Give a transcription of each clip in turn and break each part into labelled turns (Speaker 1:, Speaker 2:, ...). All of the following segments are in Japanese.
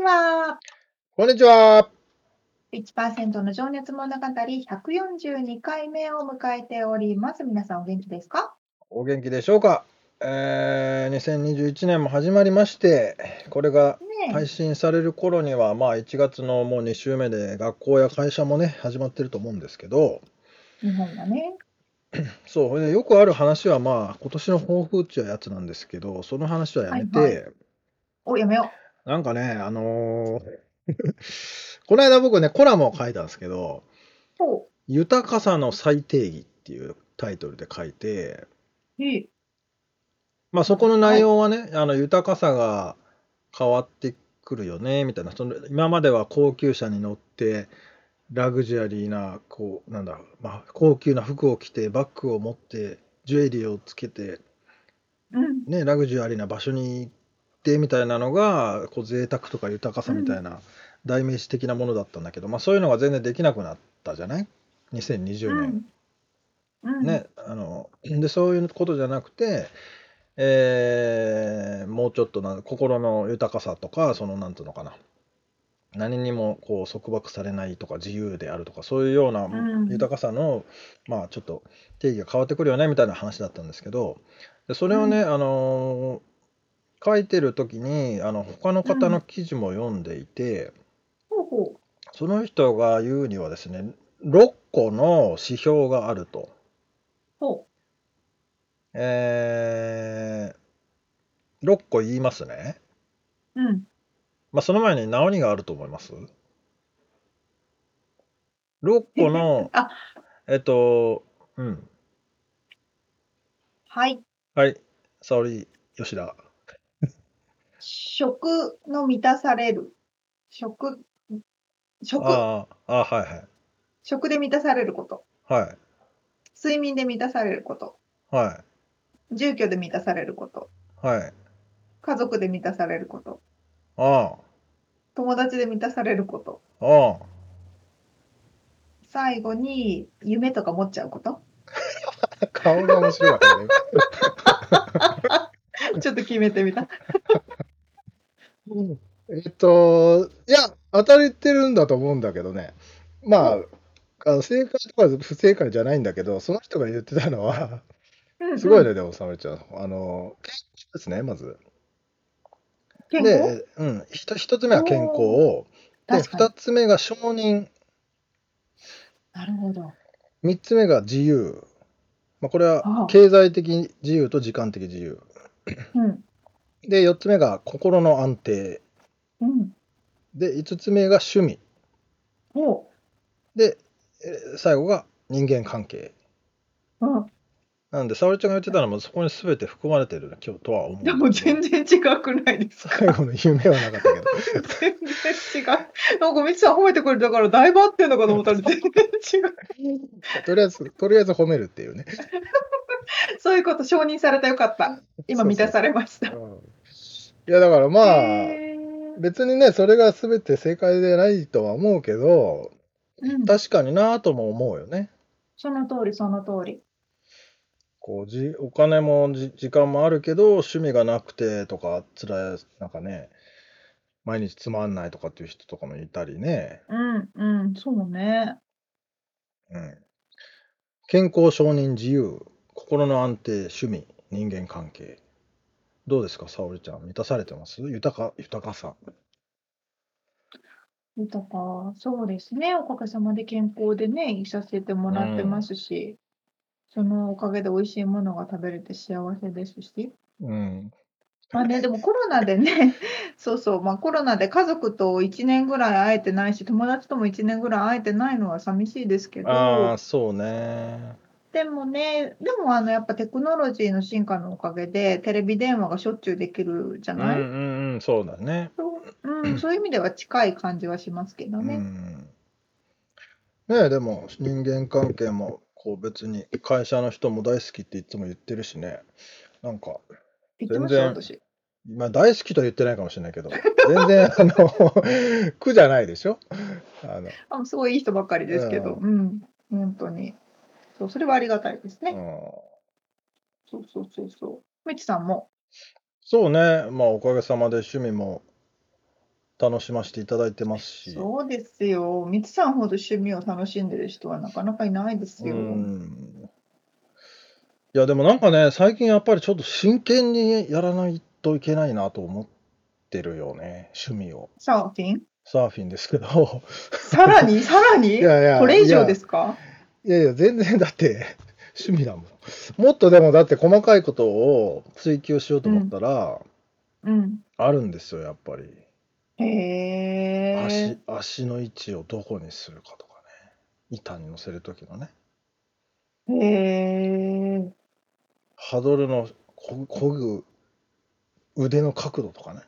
Speaker 1: ちは。
Speaker 2: こんにちは。
Speaker 1: 1%の情熱物語142回目を迎えております。皆さんお元気ですか？
Speaker 2: お元気でしょうか？えー、2021年も始まりまして、これが
Speaker 1: ね
Speaker 2: 配信される頃には、まあ1月のもう2週目で学校や会社もね、始まってると思うんですけど、
Speaker 1: え、日本がね。
Speaker 2: そう、よくある話は、まあ今年の抱負っちゅうやつなんですけど、その話はやめて、
Speaker 1: はいはお、やめよ
Speaker 2: なんかね、あのー この間僕ね、コラムを書いたんですけど、豊かさの再定義っていうタイトルで書いて。まあそこの内容はね、あの豊かさが変わってくるよねみたいなその今までは高級車に乗ってラグジュアリーなこうなんだろう、まあ、高級な服を着てバッグを持ってジュエリーをつけて、
Speaker 1: うん。
Speaker 2: ね、ラグジュアリーな場所に行ってみたいなのがこう贅沢とか豊かさみたいな代名詞的なものだったんだけど、まあ、そういうのが全然できなくなったじゃない？2020年。
Speaker 1: うん。
Speaker 2: ね、あのでそういうことじゃなくて、えーもうちょっとな心の豊かさとかそのなんていうのかな。何にもこう束縛されないとか自由であるとかそういうような
Speaker 1: うん。
Speaker 2: 豊かさの、まあちょっと定義が変わってくるよねみたいな話だったんですけど。でそれをね、あの書いてる時にあの他の方の記事も読んでいて、
Speaker 1: ほうほ
Speaker 2: その人が言うにはですね6個の指標があると。えー、6個言いますね。
Speaker 1: う。うん。
Speaker 2: まあ、その前に何があると思います ?6 個の、
Speaker 1: あ、
Speaker 2: えっと、うん。
Speaker 1: はい。
Speaker 2: はい。沙織、吉田。
Speaker 1: 食の満たされる。食、食、
Speaker 2: ああ、ああ、はいはい。
Speaker 1: 食で満たされること。
Speaker 2: はい。
Speaker 1: 睡眠で満たされること。
Speaker 2: は
Speaker 1: 住居で満たされること。
Speaker 2: い。はい。
Speaker 1: 家族で満たされること。
Speaker 2: あ
Speaker 1: 友達で満たされること。
Speaker 2: あ、あ
Speaker 1: 最後に夢とか持っちゃうこと？
Speaker 2: あ。顔が面白かったね。
Speaker 1: ちょっと決めてみた。
Speaker 2: えっと、いや、当たりてるんだと思うんだけどね。まあ、あの正解とか不正解じゃないんだけど、その人が言ってたのは、すごいね、でも、沙織ちゃん。あの、健康ですね、まず。
Speaker 1: 健康？
Speaker 2: で、うん、ひと一つ目は健康を、で、二つ目が承認、
Speaker 1: なるほど。
Speaker 2: 三つ目が自由。まあ、これは経済的自由と時間的自由。
Speaker 1: うん。
Speaker 2: で、四つ目が心の安定。
Speaker 1: うん。
Speaker 2: で、五つ目が趣味。
Speaker 1: おう。
Speaker 2: で、えー最後が人間関係。
Speaker 1: うん。
Speaker 2: なんで、沙織ちゃんが言ってたのもそこに全て含まれてる今日とは思うん
Speaker 1: でも全然違くないですか？
Speaker 2: 最後の夢はなかったけど。
Speaker 1: 全然違う。なんかミツさん褒めてくれたからだいぶ合ってんのかと思ったら全然違う。
Speaker 2: とりあえず、とりあえず褒めるっていうね。
Speaker 1: そういうこと承認されたよかった。今満たされました。
Speaker 2: うんいや、だからまあ、別にね、それが全て正解でないとは思うけど、
Speaker 1: うん、
Speaker 2: 確かになぁとも思うよね。
Speaker 1: その通りその通り。
Speaker 2: こうじお金もじ時間もあるけど趣味がなくてとか辛いなんかね毎日つまんないとかっていう人とかもいたりね、
Speaker 1: うんうんそうね。
Speaker 2: うん、健康承認自由心の安定趣味人間関係どうですか沙織ちゃん満たされてます？豊か豊かさ
Speaker 1: 豊か、そうですね。おかげさまで健康でね、いさせてもらってますし、そのおかげで美味しいものが食べれて幸せですし。
Speaker 2: うん。
Speaker 1: まあね、でもコロナでね、そうそう、まあコロナで家族と1年ぐらい会えてないし、友達とも1年ぐらい会えてないのは寂しいですけ
Speaker 2: ああ、
Speaker 1: ど、
Speaker 2: そうね。
Speaker 1: でもね、でもあのやっぱテクノロジーの進化のおかげでテレビ電話がしょっちゅうできるじゃ
Speaker 2: うんう
Speaker 1: ない、
Speaker 2: んうん、そうだね。
Speaker 1: そううん、そういう意味では近い感じはしますけど
Speaker 2: う
Speaker 1: ね。
Speaker 2: ん。ねえ、でも人間関係もこう別に会社の人も大好きっていつも言ってるしね。なんか、
Speaker 1: 言ってました、
Speaker 2: 全。まあ大好きとは言ってないかもしれないけど、全然あの、苦じゃないでしょ？あの、
Speaker 1: あすごいいい人ばっかりですけど、
Speaker 2: う
Speaker 1: うん、本当に。そう、それはありがたいですね。
Speaker 2: うん。
Speaker 1: そうそうそうそう。みちさんも？
Speaker 2: そうね、まあおかげさまで趣味も楽しませていただいてますし。
Speaker 1: そうですよ。みつさんほど趣味を楽しんでる人はなかなかいないです
Speaker 2: う
Speaker 1: よ。
Speaker 2: ん。いや、でもなんかね、最近やっぱりちょっと真剣にやらないといけないなと思ってるよね、趣味を。
Speaker 1: サーフィン？
Speaker 2: サーフィンですけど。
Speaker 1: さらに、さらに？
Speaker 2: いやいや、
Speaker 1: これ以上ですか？
Speaker 2: いやいや、全然だって趣味だもん。もっとでもだって細かいことを追求しようと思ったら、
Speaker 1: うん。
Speaker 2: あるんですよ、やっぱり。
Speaker 1: へえ
Speaker 2: 足、。足の位置をどこにするかとかね。板に乗せるときのね。
Speaker 1: へえ。
Speaker 2: ハドルのこぐ、こぐ腕の角度とかね。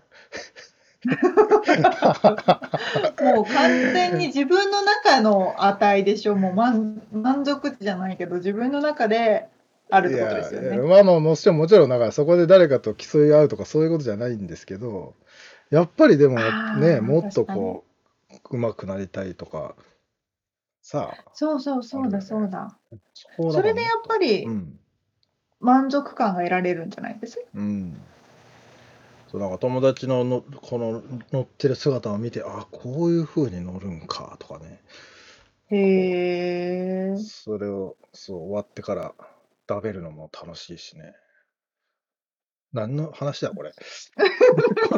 Speaker 1: もう完全に自分の中の値でしょ。もう満満足値じゃないけど、自分の中であるってことですよね。
Speaker 2: まあまあもちろんもちろんだからそこで誰かと競い合うとかそういうことじゃないんですけどやっぱりでもねもっとこう上手くなりたいとかさあ
Speaker 1: そうそうそうだそうだ。
Speaker 2: そ
Speaker 1: れでやっぱり
Speaker 2: うん
Speaker 1: 満足感が得られるんじゃないです？か。
Speaker 2: うんそうなんか友達ののこの乗ってる姿を見てあこういう風に乗るんかとかね。
Speaker 1: へえ。
Speaker 2: それをそう終わってから食べるのも楽しいしね。何の話だこれ。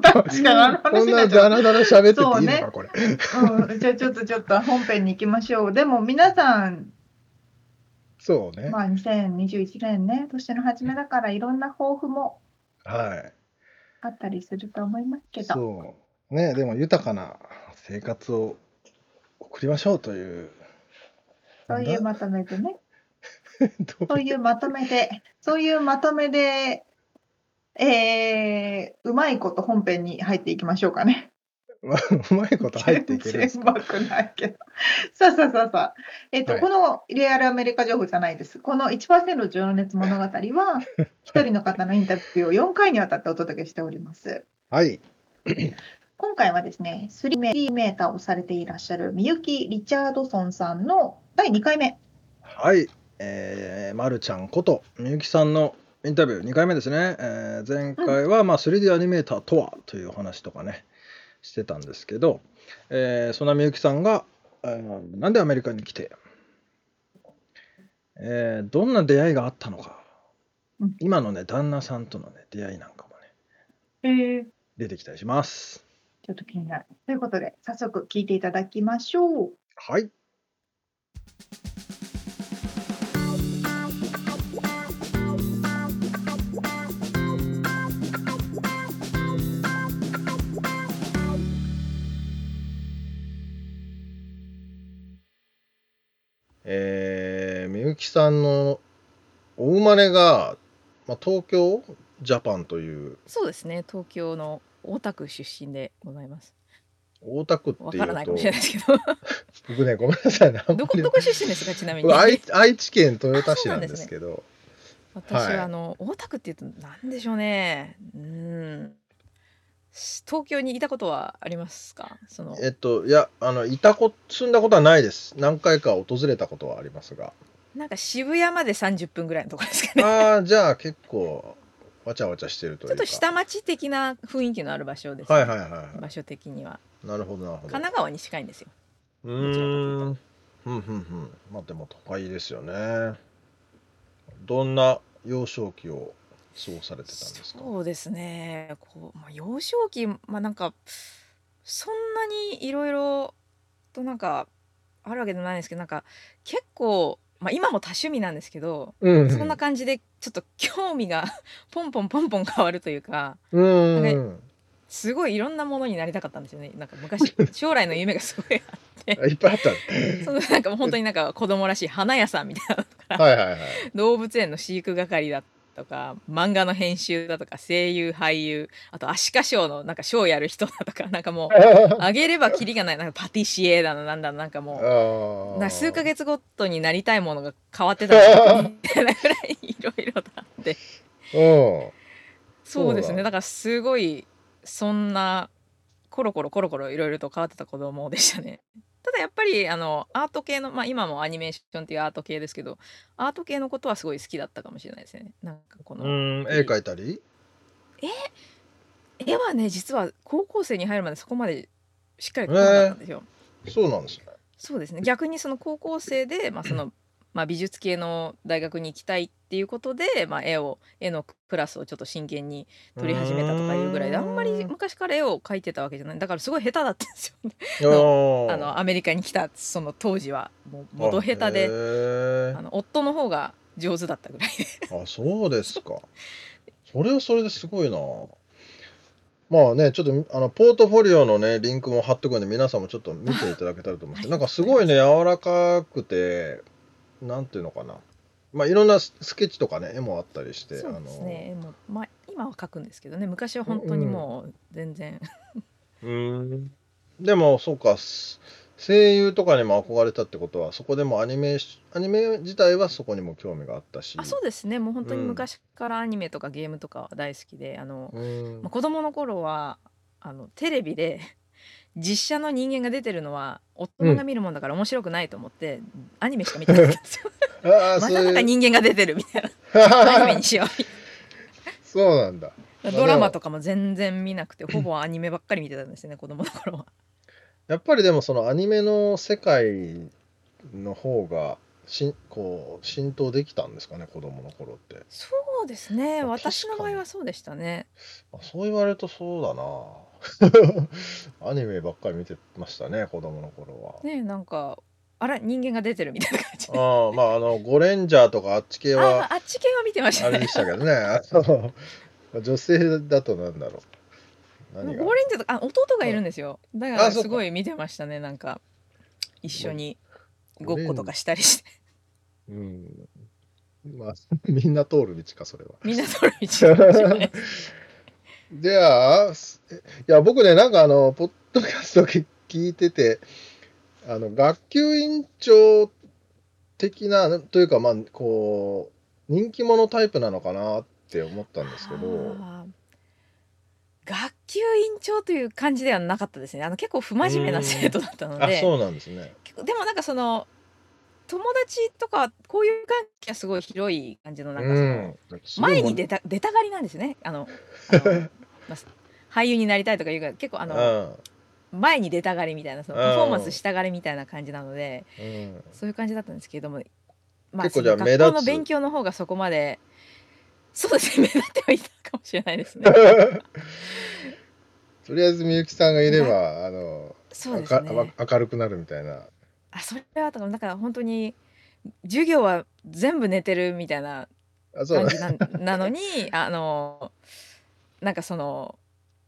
Speaker 1: 確かに
Speaker 2: こ
Speaker 1: 話
Speaker 2: んな
Speaker 1: になっちゃう
Speaker 2: ダラダラ喋ってていいのか、
Speaker 1: そうね。
Speaker 2: これ。
Speaker 1: うん、じゃあちょっとちょっと本編に行きましょう。でも皆さん、
Speaker 2: そうね、
Speaker 1: まあ2021年ね、年の初めだからいろんな抱負も
Speaker 2: はい
Speaker 1: あったりすると思いますけど。
Speaker 2: そうねでも豊かな生活を送りましょうという
Speaker 1: そういうまとめでね。
Speaker 2: ど
Speaker 1: そういうまとめで、そういうまとめで、えー、うまいこと本編に入っていきましょうかね。
Speaker 2: ま あうまいこと入っていけるんです
Speaker 1: 全然ないけど。さあさあさあさあ。えっと、
Speaker 2: はい
Speaker 1: このリアルアメリカ情報じゃないです。この1%情熱物語は、一人の方のインタビューを4回にわたってお届けしております。
Speaker 2: はい
Speaker 1: 今回はですね、スリーメーターをされていらっしゃるみゆき・リチャードソンさんの第2回目。
Speaker 2: はい、えー、まるちゃんことみゆきさんのインタビュー2回目ですね、えー前回は、まあ、3D アニメーターとはというお話とかねしてたんですけど、えーそんなみゆきさんが、えーなんでアメリカに来て、えーどんな出会いがあったのか、
Speaker 1: うん。
Speaker 2: 今のね旦那さんとのね出会いなんかもね
Speaker 1: えー、
Speaker 2: 出てきたりします。
Speaker 1: ちょっと気になる。ということで、早速聞いていただきましょう。
Speaker 2: はいさんのお生まれが、まあ、東京ジャパンという。
Speaker 3: そうですね。東京の大田区出身でございます。
Speaker 2: 大田区っていうと。
Speaker 3: わからないかもしれないですけど。
Speaker 2: 僕ねごめんなさいね。
Speaker 3: どこ
Speaker 2: り。
Speaker 3: どこ出身ですかちなみに？
Speaker 2: 僕愛愛知県豊田市なんですけど。
Speaker 3: 私
Speaker 2: は
Speaker 3: あの大田区っていうとなんでしょうね。うん。東京にいたことはありますか？その。
Speaker 2: えっといやあのいたこ住んだことはないです。何回か訪れたことはありますが
Speaker 3: なんか渋谷まで30分ぐらいのところですかね。
Speaker 2: ああじゃあ結構わちゃわちゃしてるというか。
Speaker 3: ちょっと下町的な雰囲気のある場所です、ね。
Speaker 2: はいはいはいは
Speaker 3: 場所的には。い
Speaker 2: なるほどなるほど。
Speaker 3: 神奈川に近いんですよ。
Speaker 2: うーん。うんうんうん。まあでも都会ですよね。どんな幼少期を過ごされてたんですか？
Speaker 3: そうですね。こう、まあ、幼少期まあなんかそんなにいろいろとなんかあるわけでもないんですけどなんか結構まあ、今も多趣味なんですけど、
Speaker 2: うん。
Speaker 3: そんな感じでちょっと興味が ポンポンポンポン 変わるというか
Speaker 2: うん。
Speaker 3: なんすごいいろんなものになりたかったんですよね。なんか昔 将来の夢がすごいあって。
Speaker 2: いっぱいあったん
Speaker 3: そのなんかもう本当になんか子供らしい花屋さんみたいなのとか、
Speaker 2: はいはいはい。
Speaker 3: 動物園の飼育係だとか漫画の編集だとか声優俳優あとアシカショーのなんかショーやる人だとかなんかもう あげればキリがない。なんかパティシエだのなんだのなんかもう。
Speaker 2: あ
Speaker 3: な数ヶ
Speaker 2: 月
Speaker 3: 月ごとになりたいものが変わってたのみたいなぐらいいろいろとあって。
Speaker 2: うん。
Speaker 3: そうですね。だからすごいそんなコロコロコロコロいろいろと変わってた子供でしたねただやっぱりあのアート系のまあ今もアニメーションっていうアート系ですけどアート系のことはすごい好きだったかもしれないですね。なんかこの、
Speaker 2: うん絵描いたり？
Speaker 3: 絵はね実は高校生に入るまでそこまでしっかり描かなかったんですよ、
Speaker 2: そうなんですね。
Speaker 3: そうですね。逆にその高校生で、まあそのまあ、美術系の大学に行きたいっていうことで、まあ、絵を絵のクラスをちょっと真剣に取り始めたとかいうぐらいであんまり昔から絵を描いてたわけじゃない。だからすごい下手だったんですよ
Speaker 2: あー。
Speaker 3: あのアメリカに来たその当時は。もう元下手で
Speaker 2: ー。
Speaker 3: あの夫の方が上手だったぐらいで。
Speaker 2: あそうですか。それはそれですごいな。まあね、ちょっとあのポートフォリオのね、リンクも貼っとくんで、皆さんもちょっと見ていただけたらと思うんですけど、
Speaker 3: は
Speaker 2: ないんかすごいね、柔らかくて、なんていうのかな。まあいろんなススケッチとかね、絵もあったりして、
Speaker 3: そうですね。絵も、まあ、今は描くんですけどね。昔は本当にもう全然、
Speaker 2: うん。でも、そうか、す声優とかにも憧れたってことは、そこでもアニメアニメ自体はそこにも興味があったし。
Speaker 3: あそうですね。もう本当に
Speaker 2: うん。
Speaker 3: 昔からアニメとかゲームとかは大好きであの、
Speaker 2: うん。
Speaker 3: まあ、子供の頃はあのテレビで実写の人間が出てるのは大人が見るもんだから面白くないと思って、アニメしか見てなかったんですよ。ま
Speaker 2: そういう
Speaker 3: さか人間が出てるみたいなアニメにしよ
Speaker 2: そうなんだ。
Speaker 3: うドラマとかも全然見なくてほぼアニメばっかり見てたんですよね子供の頃は。
Speaker 2: やっぱりでもそのアニメの世界の方がしこう浸透できたんですかね子供の頃って
Speaker 3: そうですね
Speaker 2: あ
Speaker 3: 私の場合はそうでしたね。
Speaker 2: あそう言われるとそうだな アニメばっかり見てましたね子供の頃は、
Speaker 3: ねなんかあら人間が出てるみたいな感じ。で。
Speaker 2: ああまああのゴレンジャーとかあっち系
Speaker 3: あ
Speaker 2: は
Speaker 3: あっち系は見てましたね。
Speaker 2: あれで。したけどね。あの女性だとなんだろう。何が？
Speaker 3: ゴーレンジャーとかあ弟がいるんですよ。だか
Speaker 2: あそうか。
Speaker 3: らすごい見てましたね。なんか一緒にごっことかしたりして。
Speaker 2: うん。まあ みんな通る道かそれは。
Speaker 3: みんなそれ道かもしれないです。
Speaker 2: じゃあ、すいや、僕ね、なんかあの、ポッドキャスト聞聞いてて、あの、学級委員長的な、というか、まあ、こう、人気者タイプなのかなって思ったんですけど、
Speaker 3: 学級委員長という感じではなかったですねあの結構不真面目な生徒だったの
Speaker 2: あ、
Speaker 3: で
Speaker 2: そうなんですね。
Speaker 3: でもなんかその友達とかこういう関係はすごい広い感じのなんかその、前に出た出たがりなんですよねあのあの、まあ、俳優になりたいとかいうか結構あの、前に出たがりみたいなその
Speaker 2: うん
Speaker 3: パフォーマンスしたがりみたいな感じなので。そういう感じだったんですけれども、まあ、
Speaker 2: 結構じゃあ
Speaker 3: 学校の勉強の方がそこまでそうですね目立ってはいたかもしれないですね。
Speaker 2: とりあえずみゆきさんがいれば、あの、
Speaker 3: そうです
Speaker 2: あ
Speaker 3: ね。
Speaker 2: か明るくなるみたいな。
Speaker 3: あそれはだからだから本当に授業は全部寝てるみたいな感
Speaker 2: だ。
Speaker 3: じななのに あのなんかその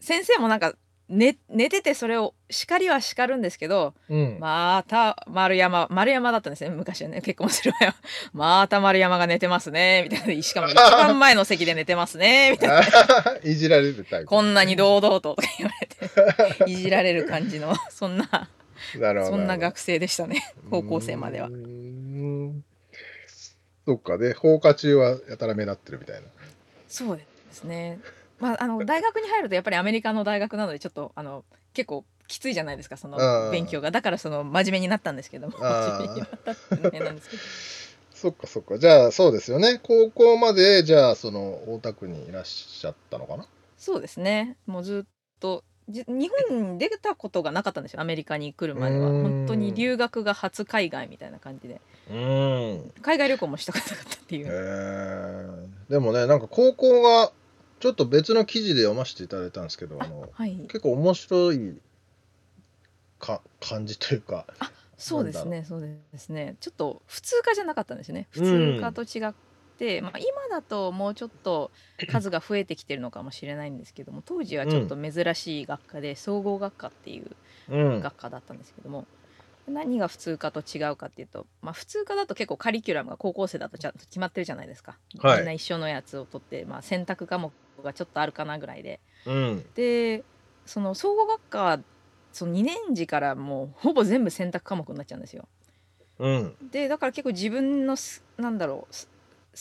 Speaker 3: 先生もなんか寝寝ててそれを叱りは叱るんですけど
Speaker 2: うん。
Speaker 3: また丸山丸山だったんですね昔はね結婚する前は また丸山が寝てますねみたいなしかも一番前の席で寝てますねみたいな
Speaker 2: あ いじられるタイプ。
Speaker 3: こんなに堂々ととか言われていじられる感じのそんな
Speaker 2: なるほど。
Speaker 3: そんな学生でしたね高校生までは。
Speaker 2: そっか。で放課中はやたら目立ってるみたいな。
Speaker 3: そうですね。まあ、あの 大学に入るとやっぱりアメリカの大学なのでちょっとあの結構きついじゃないですかそ
Speaker 2: あ
Speaker 3: の
Speaker 2: ー
Speaker 3: 勉強が。だからその真面目になったんですけども。
Speaker 2: あー
Speaker 3: 真面目になったっていうの変なんですけど。
Speaker 2: そっかそっか。じゃあそうですよね。高校までじゃあその大田区にいらっしゃったのかな？
Speaker 3: そうですね。もうずっとじ日本に出たことがなかったんですよアメリカに来るまでは本当に留学が初海外みたいな感じで。
Speaker 2: うん。
Speaker 3: 海外旅行もしたかったってい
Speaker 2: へ
Speaker 3: う、
Speaker 2: えでもねなんか高校がちょっと別の記事で読ませていただいたんですけどあの
Speaker 3: はい。
Speaker 2: 結構面白いか感じというか
Speaker 3: そうですねそうですね。ちょっと普通科じゃなかったんですよね。普通科と違って、まあ、今だともうちょっと数が増えてきてるのかもしれないんですけども当時はちょっと珍しい学科で総合学科っていう
Speaker 2: うん。
Speaker 3: 学科だったんですけども、何が普通科と違うかっていうと、まあ、普通科だと結構カリキュラムが高校生だとちゃんと決まってるじゃないですか、
Speaker 2: はい。
Speaker 3: みんな一緒のやつを取って、まあ、選択科目がちょっとあるかなぐらいで。
Speaker 2: うん。
Speaker 3: でその総合学科はその2年次からもうほぼ全部選択科目になっちゃうんですよ。
Speaker 2: うん。
Speaker 3: でだから結構自分のすなんだろう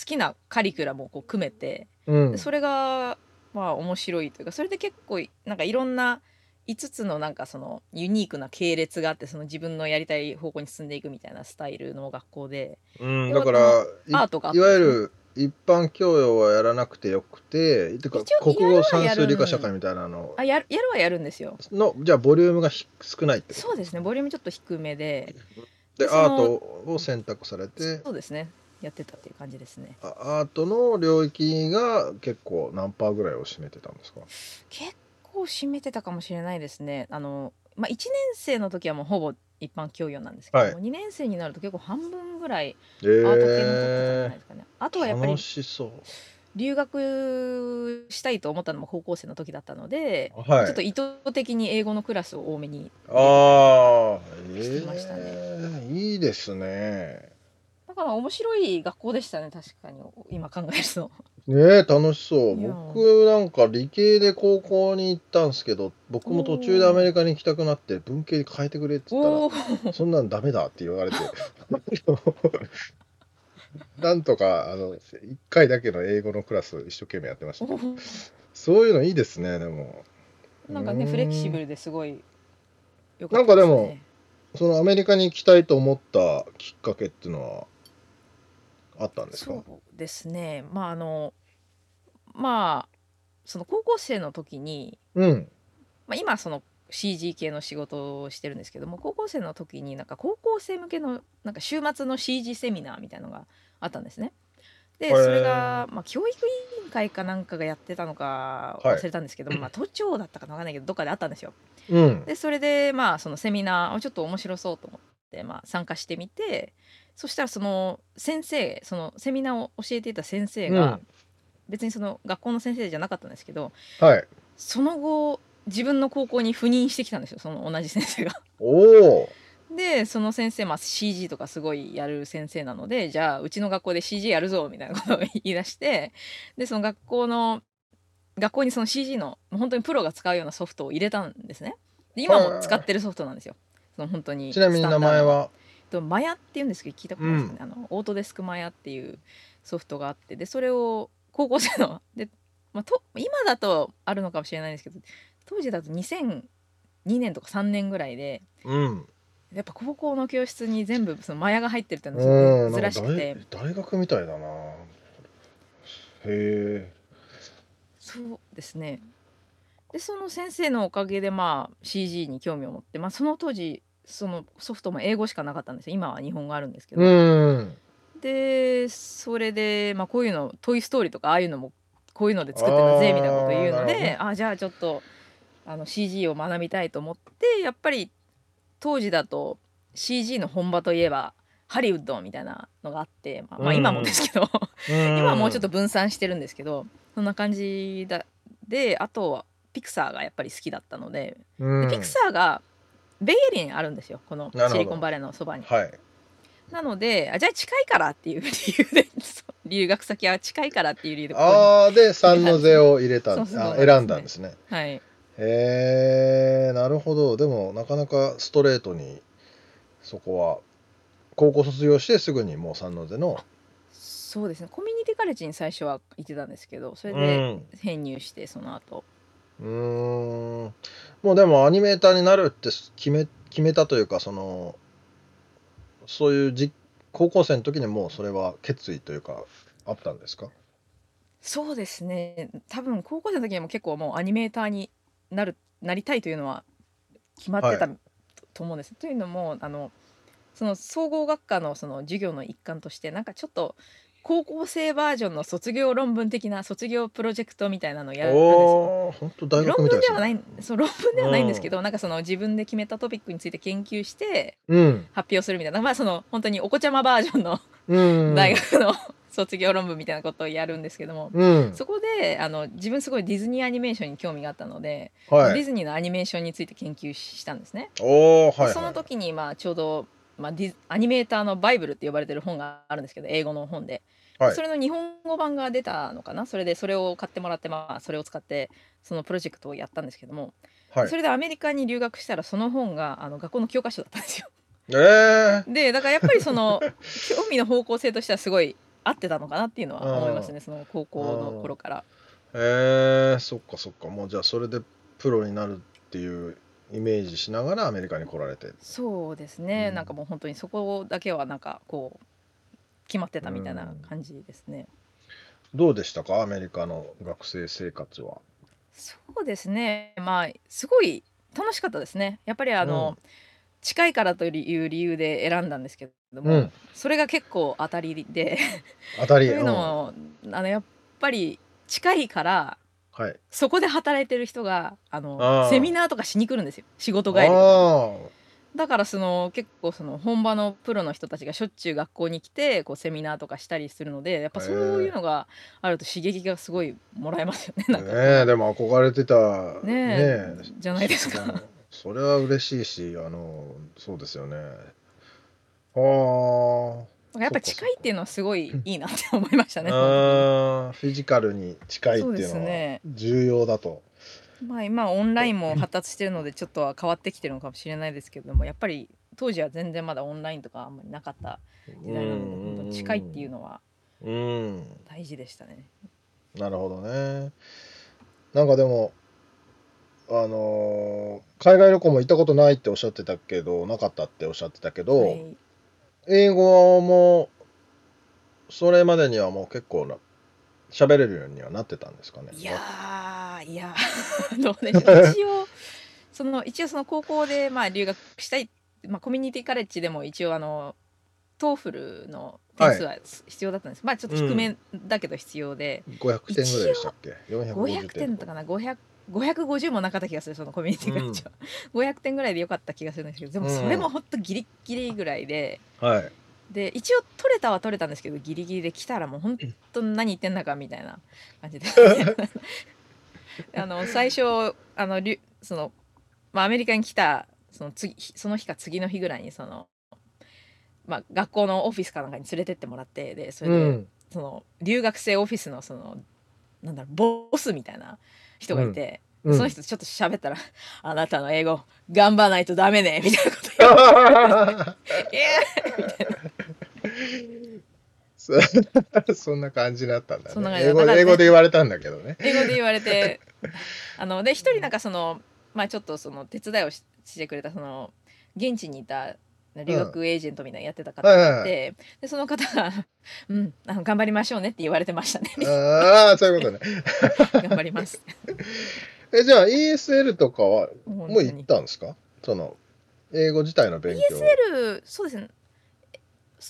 Speaker 3: きなカリキュラムをこう組めて
Speaker 2: うん。
Speaker 3: でそれがまあ面白いというかそれで結構いなんかいろんな5つのなんかそのユニークな系列があってその自分のやりたい方向に進んでいくみたいなスタイルの学校で
Speaker 2: うん、
Speaker 3: で
Speaker 2: だから
Speaker 3: ア
Speaker 2: い
Speaker 3: ートが
Speaker 2: いわゆる一般教養はやらなくてよくててか国語算数理科社会みたいなの。
Speaker 3: あやるやるはやるんですよ。
Speaker 2: のじゃあボリュームがひ少ないって
Speaker 3: そうですね。ボリュームちょっと低めで。
Speaker 2: でアートを選択されて。
Speaker 3: そうですねやってたっていう感じですね。
Speaker 2: あアートの領域が結構何パーぐらいを占めてたんですか？
Speaker 3: 結構占めてたかもしれないですね。あのまあ、1年生の時はもうほぼ一般教養なんですけども、
Speaker 2: は
Speaker 3: 2年生になると結構半分ぐらい
Speaker 2: え
Speaker 3: アート系の取ってたんじゃない
Speaker 2: ー
Speaker 3: ですかね。あとはやっぱり留学したいと思ったのも高校生の時だったので、
Speaker 2: はい。
Speaker 3: ちょっと意図的に英語のクラスを多めに
Speaker 2: ああ
Speaker 3: してました
Speaker 2: ええいいですね。
Speaker 3: だから面白い学校でしたね確かに。今考えると。
Speaker 2: ねえ楽しそう。僕なんか理系で高校に行ったんですけど僕も途中でアメリカに行きたくなって文系に変えてくれって言ったらそんなんダメだって言われて。なんとかあの1回だけの英語のクラス一生懸命やってました。そういうのいいですねでも。
Speaker 3: なんかね
Speaker 2: うん。
Speaker 3: フレキシブルですごいよ
Speaker 2: なんかでもそのアメリカに行きたいと思ったきっかけっていうのはあったんですか？
Speaker 3: そうですね。まああのまあその高校生の時に、
Speaker 2: うん。
Speaker 3: まあ、今その CG 系の仕事をしてるんですけども高校生の時になんか高校生向けのなんか週末の CG セミナーみたいのがあったんですね。でそれが、まあ、教育委員会かなんかがやってたのか
Speaker 2: はい。
Speaker 3: 忘れたんですけど、まあ、都庁だったかなわかんないけどどっかであったんですよ。
Speaker 2: うん。
Speaker 3: でそれでまあそのセミナーをちょっと面白そうと思って、まあ、参加してみてそしたらその先生そのセミナーを教えていた先生が、
Speaker 2: うん
Speaker 3: 別にその学校の先生じゃなかったんですけど
Speaker 2: はい
Speaker 3: その後自分の高校に赴任してきたんですよその同じ先生が。
Speaker 2: おお
Speaker 3: でその先生、まあ、CG とかすごいやる先生なのでじゃあうちの学校で CG やるぞみたいなことを言い出してでその学校の学校にその CG の本当にプロが使うようなソフトを入れたんですね。で今も使ってるソフトなんですよ。その本当に
Speaker 2: ちなみに名前は？
Speaker 3: とマヤっていうんですけど聞いたことないですかね、あのオートデスクマヤっていうソフトがあってでそれを高校生ので、まあ、と今だとあるのかもしれないですけど当時だと2002年とか3年ぐららいで
Speaker 2: うん。
Speaker 3: やっぱ高校の教室に全部そのマヤが入ってるっていうのが
Speaker 2: うん
Speaker 3: すごい珍しくて。
Speaker 2: 大大学みたいだな。へえ。
Speaker 3: そうですね。でその先生のおかげでまあ CG に興味を持って、まあ、その当時そのソフトも英語しかなかったんですよ。今は日本語あるんですけど、
Speaker 2: うん。
Speaker 3: でそれで、まあ、こういうの「トイ・ストーリー」とかああいうのもこういうので作ってたぜみたいなこと言うのであじゃあちょっとあの CG を学びたいと思ってやっぱり当時だと CG の本場といえばハリウッドみたいなのがあって、まあ、まあ
Speaker 2: うん
Speaker 3: 今もですけど、
Speaker 2: 今
Speaker 3: 今はもうちょっと分散してるんですけどそんな感じだ。であとはピクサーがやっぱり好きだったので。
Speaker 2: うん。
Speaker 3: でピクサーがベイエリアにあるんですよこのシリコンバレーのそばに。
Speaker 2: はい。
Speaker 3: なのであじゃあ近いからっていう理由で留学先は近いからっていう理由で
Speaker 2: ああで三の背を入れた
Speaker 3: そうそう
Speaker 2: あ
Speaker 3: そう。
Speaker 2: 選んだんですね。
Speaker 3: はい。
Speaker 2: へえなるほど。でもなかなかストレートにそこは高校卒業してすぐにもう三の瀬の
Speaker 3: そうですね。コミュニティカレッジに最初は行ってたんですけどそれ
Speaker 2: う
Speaker 3: で
Speaker 2: ん。
Speaker 3: 編入してその後
Speaker 2: うーん。もうでもアニメーターになるって決め決めたというかそのそういうじ高校生の時にもうそれは決意というかあったんですか？
Speaker 3: そうですね。多分高校生の時にも結構もうアニメーターになるなりたいというのは決まってた、
Speaker 2: は
Speaker 3: と思うんです。というのもあのその総合学科のその授業の一環としてなんかちょっと高校生バージョンの卒業論文的な卒業プロジェクトみたいなのをやるんですよ。
Speaker 2: 本当大学
Speaker 3: 論
Speaker 2: みたいですね。
Speaker 3: 文ではないそう論文ではないんですけど、なんかその自分で決めたトピックについて研究して
Speaker 2: うん。
Speaker 3: 発表するみたいな。まあその本当にお子ちゃまバージョンの
Speaker 2: うん。
Speaker 3: 大学の卒業論文みたいなことをやるんですけども、
Speaker 2: うん。
Speaker 3: そこであの自分すごいディズニーアニメーションに興味があったので、
Speaker 2: はい。
Speaker 3: ディズニーのアニメーションについて研究したんですね。
Speaker 2: はいはい
Speaker 3: その時にまあちょうど、まあ、ディズアニメーターのバイブルって呼ばれてる本があるんですけど英語の本で、
Speaker 2: はい。
Speaker 3: それの日本語版が出たのかな？それでそれを買ってもらってまあそれを使ってそのプロジェクトをやったんですけども、
Speaker 2: はい。
Speaker 3: それでアメリカに留学したらその本があの学校の教科書だったんですよ。
Speaker 2: ええ
Speaker 3: でだからやっぱりその 興味の方向性としてはすごい合ってたのかなっていうのは思いますねその高校の頃から。
Speaker 2: えー、そっかそっか。もうじゃあそれでプロになるっていうイメージしながらアメリカに来られて。
Speaker 3: そうですね、
Speaker 2: うん。
Speaker 3: なんかもう本当にそこだけはなんかこう決まってたみたいな感じですね。
Speaker 2: どうでしたか？アメリカの学生生活は。
Speaker 3: そうですね。まあすごい楽しかったですね。やっぱりあの、近いからという理由で選んだんですけども、
Speaker 2: うん。
Speaker 3: それが結構当たりで。
Speaker 2: 当たり。
Speaker 3: というのも、あのやっぱり近いから
Speaker 2: うんはい。
Speaker 3: そこで働いてる人があのセミナーとかしに来るんですよ。仕事帰りだからその結構その本場のプロの人たちがしょっちゅう学校に来てこうセミナーとかしたりするのでやっぱそういうのがあると刺激がすごいもらえますよね
Speaker 2: あ
Speaker 3: なんか。
Speaker 2: ねえでも憧れてた。
Speaker 3: ねえじゃないですか。
Speaker 2: それは嬉しいしあのそうですよね。ああ
Speaker 3: やっぱり近いっていうのはすごいいいなって思いましたね。
Speaker 2: フィジカルに近いっていうのは重要だと。
Speaker 3: まあ今オンラインも発達してるのでちょっとは変わってきてるのかもしれないですけれどもやっぱり当時は全然まだオンラインとかあんまりなかった時代なので近いっていうのは
Speaker 2: うん
Speaker 3: 大事でしたね。
Speaker 2: なるほどね。なんかでもあのー海外旅行も行ったことないっておっしゃってたけどなかったっておっしゃってたけど、
Speaker 3: はい、
Speaker 2: 英語もそれまでにはもう結構な喋れるようにはなってたんですかね。
Speaker 3: いやーいやーどうでしょう一応 その一応その高校でまあ留学したい、まあ、コミュニティカレッジでも一応あのTOEFL の点数は必要だったんです、まあちょっと低めだけど必要で、
Speaker 2: 500点ぐらいでしたっけ ?450
Speaker 3: 500点とか。な？500 550もなかった気がするそのコミュニティカレッジは、500点ぐらいでよかった気がするんですけどでもそれもほんとギリギリぐらいで。
Speaker 2: はい。
Speaker 3: で一応取れたは取れたんですけどギリギリで来たらもう本当何言ってんだかみたいな感じで。あの最初あのその、まあ、アメリカに来たその次その日か次の日ぐらいにその、まあ、学校のオフィスかなんかに連れてってもらってでそれで、
Speaker 2: うん。
Speaker 3: その留学生オフィスのそのなんだろうボスみたいな人がいて、
Speaker 2: うん。
Speaker 3: その人とちょっと喋ったら「あなたの英語頑張らないとダメね」みたいなこと言われて「え
Speaker 2: そ そんな感じだったんだね。
Speaker 3: そんな感じ
Speaker 2: 英語英語で言われたんだけどね。
Speaker 3: 英語で言われて あので一人なんかそのまあちょっとその手伝いをししてくれたその現地にいた留学エージェントみたいなのやってた方がいて、でその方が「うんあの頑張りましょうね」って言われてましたね。
Speaker 2: ああ、そういうことね。
Speaker 3: 頑張ります。
Speaker 2: え、じゃあ ESL とかは
Speaker 3: も
Speaker 2: もう行ったんですか？その、英語自体の勉強。
Speaker 3: ESL そうですね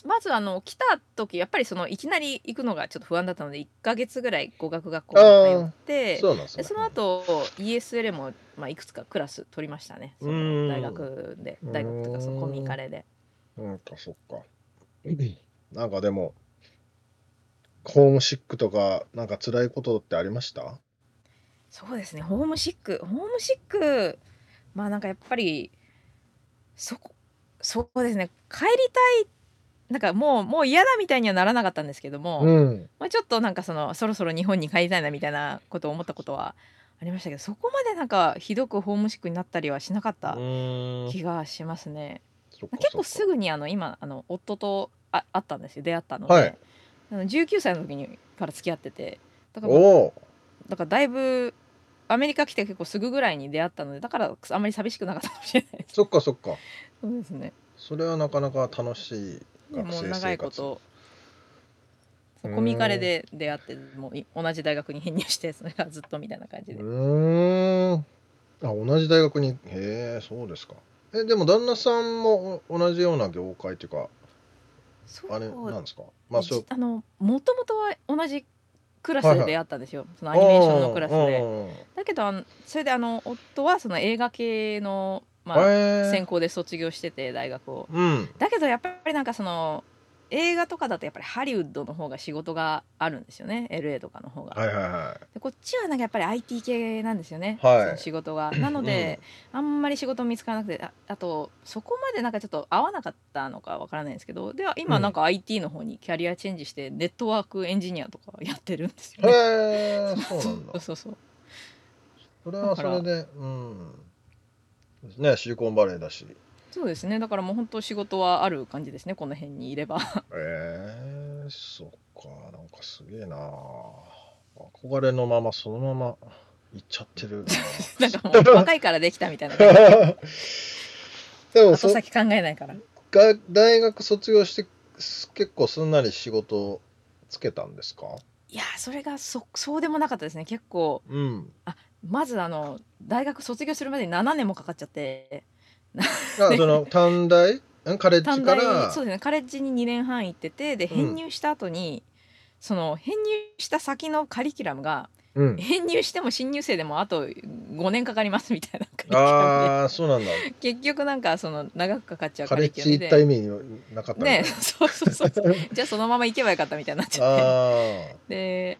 Speaker 3: まずあの来た時やっぱりそのいきなり行くのがちょっと不安だったので1ヶ月ぐらい語学学校に通って
Speaker 2: そね。
Speaker 3: でその後 ESL も、まあ、いくつかクラス取りましたね。大学で大学とかそのコミカレで。
Speaker 2: なんかそっか。なんかでも、ホームシックとか、なんか辛いことってありました？
Speaker 3: そうですねホームシック。ホームシックまあなんかやっぱりそこそうですね。帰りたいなんかもうもう嫌だみたいにはならなかったんですけども、
Speaker 2: うん。
Speaker 3: まあ、ちょっとなんかそのそろそろ日本に帰りたいなみたいなことを思ったことはありましたけどそこまでなんかひどくホームシックになったりはしなかった
Speaker 2: うん
Speaker 3: 気がしますね。結構すぐにあの今あの夫とあ会ったんですよ出会ったので、
Speaker 2: はい
Speaker 3: あの19歳の時にから付き合っててだから。だからだいぶアメリカ来て結構すぐぐらいに出会ったのでだからあんまり寂しくなかったかもしれないです。
Speaker 2: そっかそっか。
Speaker 3: そうですね
Speaker 2: それはなかなか楽しい
Speaker 3: でもう
Speaker 2: 学生生活。
Speaker 3: 長いことコミカレで出会ってもうい同じ大学に編入して それがずっとみたいな感じ
Speaker 2: う
Speaker 3: で。
Speaker 2: ーん。あ、同じ大学に？へえ、そうですか。え、でも旦那さんもお同じような業界っていうか、あれなんですか？まあそう
Speaker 3: じあのもともとは同じクラスで出会ったんですよ、そのアニメーションのクラスで。
Speaker 2: うん
Speaker 3: だけどあのそれであの夫はその映画系の、まあ、専攻で卒業してて大学を。
Speaker 2: うん
Speaker 3: だけどやっぱりなんかその映画とかだとやっぱりハリウッドの方が仕事があるんですよね LA とかの方が。
Speaker 2: はいはいは
Speaker 3: でこっちはなんかやっぱり IT 系なんですよね、
Speaker 2: はい
Speaker 3: その仕事が。なので、あんまり仕事見つからなくてああとそこまでなんかちょっと合わなかったのかわからないんですけどでは今
Speaker 2: うん
Speaker 3: なんか IT の方にキャリアチェンジしてネットワークエンジニアとかやってるんですよ
Speaker 2: い。
Speaker 3: ね。
Speaker 2: へえそうなんだ
Speaker 3: そう。そうそう
Speaker 2: それはそれで、うん。ね、シリコンバレーだし。
Speaker 3: そうですねだからもう本当仕事はある感じですねこの辺にいれば。
Speaker 2: ええそっか、なんかすげえな。憧れのままそのまま行っちゃってる
Speaker 3: な んかもう若いからできたみたいな。
Speaker 2: な。でもそ
Speaker 3: 後先考えないから。
Speaker 2: が大学卒業してす結構すんなり仕事つけたんですか？
Speaker 3: いやそれがそそうでもなかったですね結構
Speaker 2: うん。
Speaker 3: まずあの大学卒業するまでに7年もかかっちゃって。
Speaker 2: あその 短大？ん？カレッジから？
Speaker 3: そうですね。カレッジに2年半行っててで
Speaker 2: うん。
Speaker 3: 編入した後に、その編入した先のカリキュラムが
Speaker 2: うん。
Speaker 3: 編入しても新入生でもあと5年かかりますみたいなカリキュラム
Speaker 2: ああ、そうなんだ。
Speaker 3: で結局なんかその長くかかっちゃう
Speaker 2: カ
Speaker 3: カ
Speaker 2: レッジ行
Speaker 3: リキュラムで。
Speaker 2: った意味なかった
Speaker 3: ね そうそうそうじゃあそのまま行けばよかったみたいになっちゃって。
Speaker 2: あ
Speaker 3: で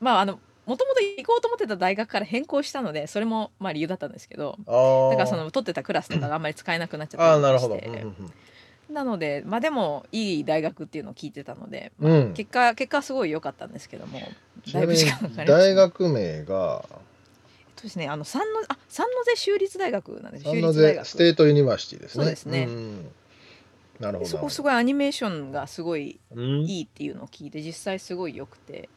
Speaker 3: まああのもともと行こうと思ってた大学から変更したのでそれもまあ理由だったんですけど
Speaker 2: あ。ああ。
Speaker 3: だからその取ってたクラスとかがあんまり使えなくなっちゃ
Speaker 2: ああ、
Speaker 3: った。りして
Speaker 2: うんうん
Speaker 3: なのでまあでもいい大学っていうのを聞いてたので、
Speaker 2: うんうん
Speaker 3: 結果結果はすごい良かったんですけどもだいぶ時間かかりましたね
Speaker 2: 大学名が？
Speaker 3: えっとですねあのサンノあサンノゼ州立大学なんです
Speaker 2: サンノゼ
Speaker 3: 州立大学
Speaker 2: State University ですね。
Speaker 3: そうですね
Speaker 2: んなるほど。
Speaker 3: でそこすごいアニメーションがすごい
Speaker 2: うん
Speaker 3: いいっていうのを聞いて実際すごい良くて、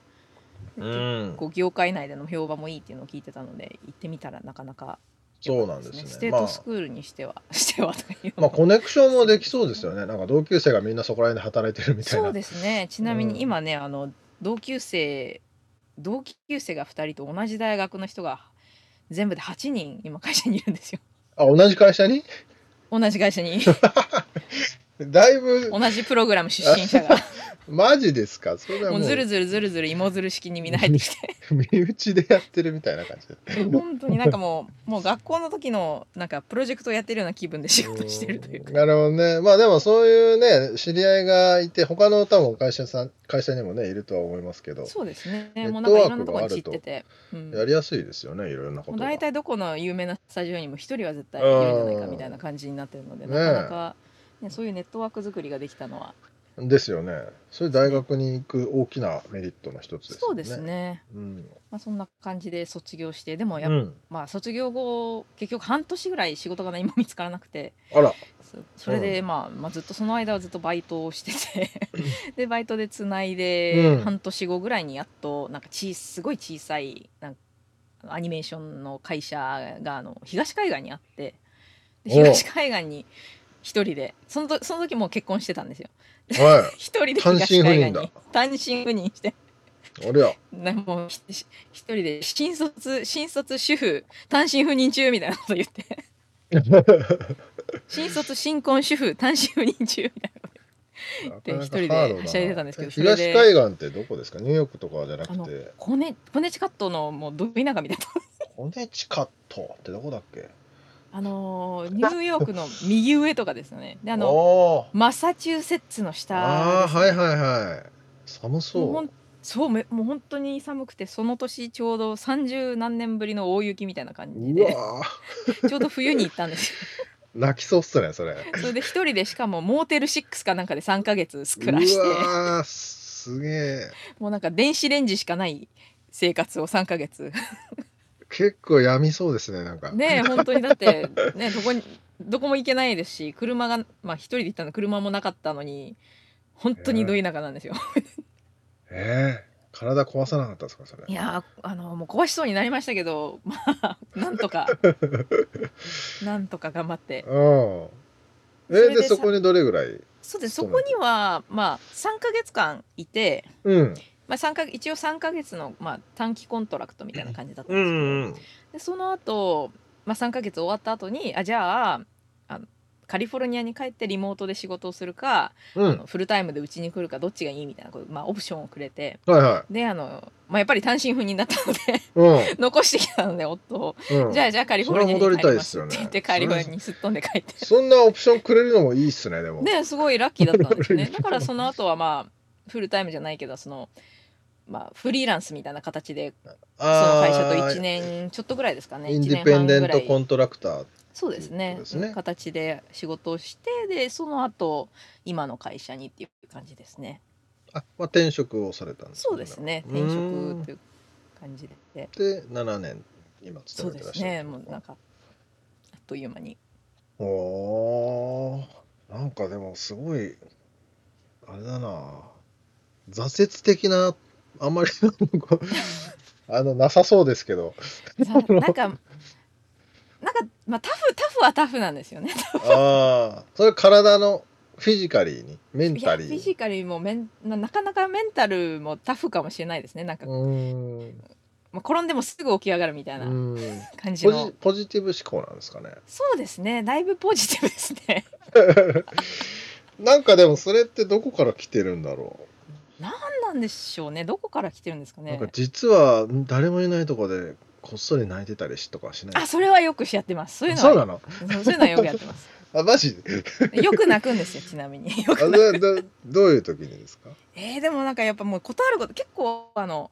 Speaker 2: うん。
Speaker 3: こう業界内での評判もいいっていうのを聞いてたので行ってみたらなかなか
Speaker 2: そうなんですね。
Speaker 3: ステー
Speaker 2: まあ
Speaker 3: トスクールにしては、してはとかいう
Speaker 2: まあコネクションもできそうですよね。なんか同級生がみんなそこら辺で働いてるみたいな。
Speaker 3: そうですね。ちなみ
Speaker 2: うん。
Speaker 3: に今ね、あの同級生同級生が2人と同じ大学の人が全部で8人今会社にいるんですよ。
Speaker 2: あ、同じ会社に？
Speaker 3: 同じ会社に
Speaker 2: だいぶ
Speaker 3: 同じプログラム出身者が。
Speaker 2: マジですか？それはもう。
Speaker 3: もうずるずるずるずる芋づる式にみんな入って。きて
Speaker 2: 身内でやってるみたいな感じで。
Speaker 3: 本当になんかもうもう学校の時のなんかプロジェクトやってるような気分で仕事してるというか。
Speaker 2: なるほどね。まあでもそういうね、知り合いがいて、他の多分会社さん、会社にもね、いるとは思いますけど、
Speaker 3: そうですね。
Speaker 2: ネット
Speaker 3: もうなんかいろんなところに散ってて、うん。
Speaker 2: やりやすいですよね、いろんなこと。
Speaker 3: 大体どこの有名なスタジオにも一人は絶対いるんじゃないかみたいな感じになってるので、
Speaker 2: うん
Speaker 3: なかなか、ね、そういうネットワーク作りができたのは、
Speaker 2: ですよね。それ大学に行く大きなメリットの一つですよね。
Speaker 3: そうです。ね、
Speaker 2: うん。
Speaker 3: まあ、そんな感じで卒業してでもや
Speaker 2: うん。
Speaker 3: まあ卒業後結局半年ぐらい仕事が何も見つからなくて
Speaker 2: あら。
Speaker 3: そそれで、まあ、まあずっとその間はずっとバイトをしててでバイトでつないで、
Speaker 2: うん
Speaker 3: 半年後ぐらいにやっとなんかちすごい小さいなんかアニメーションの会社があの東海岸にあって東海岸に一人で。そのとその時もう結婚してたんですよ。
Speaker 2: は
Speaker 3: 一人で
Speaker 2: 単身赴任だ。
Speaker 3: に。単身赴任して。
Speaker 2: い。ありゃ。
Speaker 3: なもう一人で新卒新卒主婦単身赴任中みたいなこと言って。新卒新婚主婦単身赴任中みたいなことで一人ではしゃいでたんですけど
Speaker 2: 東海岸ってどこですか？ニューヨークとかじゃなくて、
Speaker 3: コネコネチカットのもうど田舎みたいな。
Speaker 2: コネチカットってどこだっけ？
Speaker 3: あのーニューヨークの右上とかですよねであのマサチューセッツの下
Speaker 2: ああ、
Speaker 3: ですね
Speaker 2: はいはいはい。寒そ
Speaker 3: もうそうめもう本当に寒くてその年ちょうど30何年ぶりの大雪みたいな感
Speaker 2: う。
Speaker 3: じで ちょうど冬に行ったんですよ
Speaker 2: 泣きそうっすね、それ。
Speaker 3: それで一人でしかもモーテル6かなんかで3ヶ月暮らして
Speaker 2: うわーすげえ。
Speaker 3: もうなんか電子レンジしかない生活を3ヶ月
Speaker 2: 結構やみそうですね、なんか。
Speaker 3: ねえ本当にだってねどこにどこも行けないですし車がまあ一人で行ったの車もなかったのに本当にど田舎なんですよ。
Speaker 2: ええ体壊さなかったですか、それ。
Speaker 3: いやーあのもう壊しそうになりましたけど まあなんとか なんとか頑張って
Speaker 2: うん。えで
Speaker 3: それでさ
Speaker 2: そこにどれぐらい
Speaker 3: そうです
Speaker 2: そ
Speaker 3: こにはまあ3ヶ月間いて、
Speaker 2: うん。
Speaker 3: まあ、3か一応3ヶ月の、まあ、短期 contract みたいな感じだったんですけど、
Speaker 2: うんうん。
Speaker 3: でその後、まあ3ヶ月終わった後にあじゃああのカリフォルニアに帰ってリモートで仕事をするか、
Speaker 2: うん
Speaker 3: フルタイムでうちに来るかどっちがいいみたいなこと、まあ、オプションをくれて
Speaker 2: はいは
Speaker 3: であの、まあ、やっぱり単身赴任だったので
Speaker 2: い。うん。
Speaker 3: 残してきたので夫を、
Speaker 2: うん、
Speaker 3: じゃあじゃあカリフォルニアに
Speaker 2: それは戻りたい
Speaker 3: 帰ります
Speaker 2: っすよね
Speaker 3: って言ってカリフォルニアにすっ飛んで帰って
Speaker 2: そんなオプションくれるのもいいっすね、でも。
Speaker 3: ですごいラッキーだったんですよねだからその後はまあフルタイムじゃないけどそのまあフリーランスみたいな形でその会社と1年ちょっとぐらいですかね。
Speaker 2: イン
Speaker 3: 1
Speaker 2: ディペンデントコントラクター。
Speaker 3: そうですね。
Speaker 2: ね。
Speaker 3: 形で仕事をしてでその後今の会社にっていう感じですね。
Speaker 2: あ、まあ、転職をされたんです
Speaker 3: そうですね。転職という感じで。
Speaker 2: で、7年、今
Speaker 3: そうで
Speaker 2: 勤めてらっしゃる。
Speaker 3: すね。もうなんかあっという間に。
Speaker 2: おー。なんかでもすごいあれだな挫折的なあんまり あのなさそうですけど。
Speaker 3: さ なんかなんかまあタフタフはタフなんですよね
Speaker 2: ああそれ体のフィジカリーにメンタリー
Speaker 3: フィジカルもメンななかなかメンタルもタフかもしれないですねなんか、
Speaker 2: うーん。
Speaker 3: まあ、転んでもすぐ起き上がるみたいうな感じの。
Speaker 2: ポジポジティブ思考なんですかね。
Speaker 3: そうですねだいぶポジティブですね。
Speaker 2: なんかでもそれってどこから来てるんだろ
Speaker 3: 何なんでしょうね。どこから来てるんですか
Speaker 2: う、
Speaker 3: ね。
Speaker 2: なんか実は誰もいないとこでこっそり泣いてたりしとかしない。
Speaker 3: あそれはよくやってます。そういうのは
Speaker 2: そうなの？
Speaker 3: そういうのはよくやってます。
Speaker 2: あマジで？
Speaker 3: よく泣くんですよちなみに。よ
Speaker 2: あ
Speaker 3: く泣く
Speaker 2: どういう時にですか？
Speaker 3: えー、でもなんかやっぱもうことあること結構あの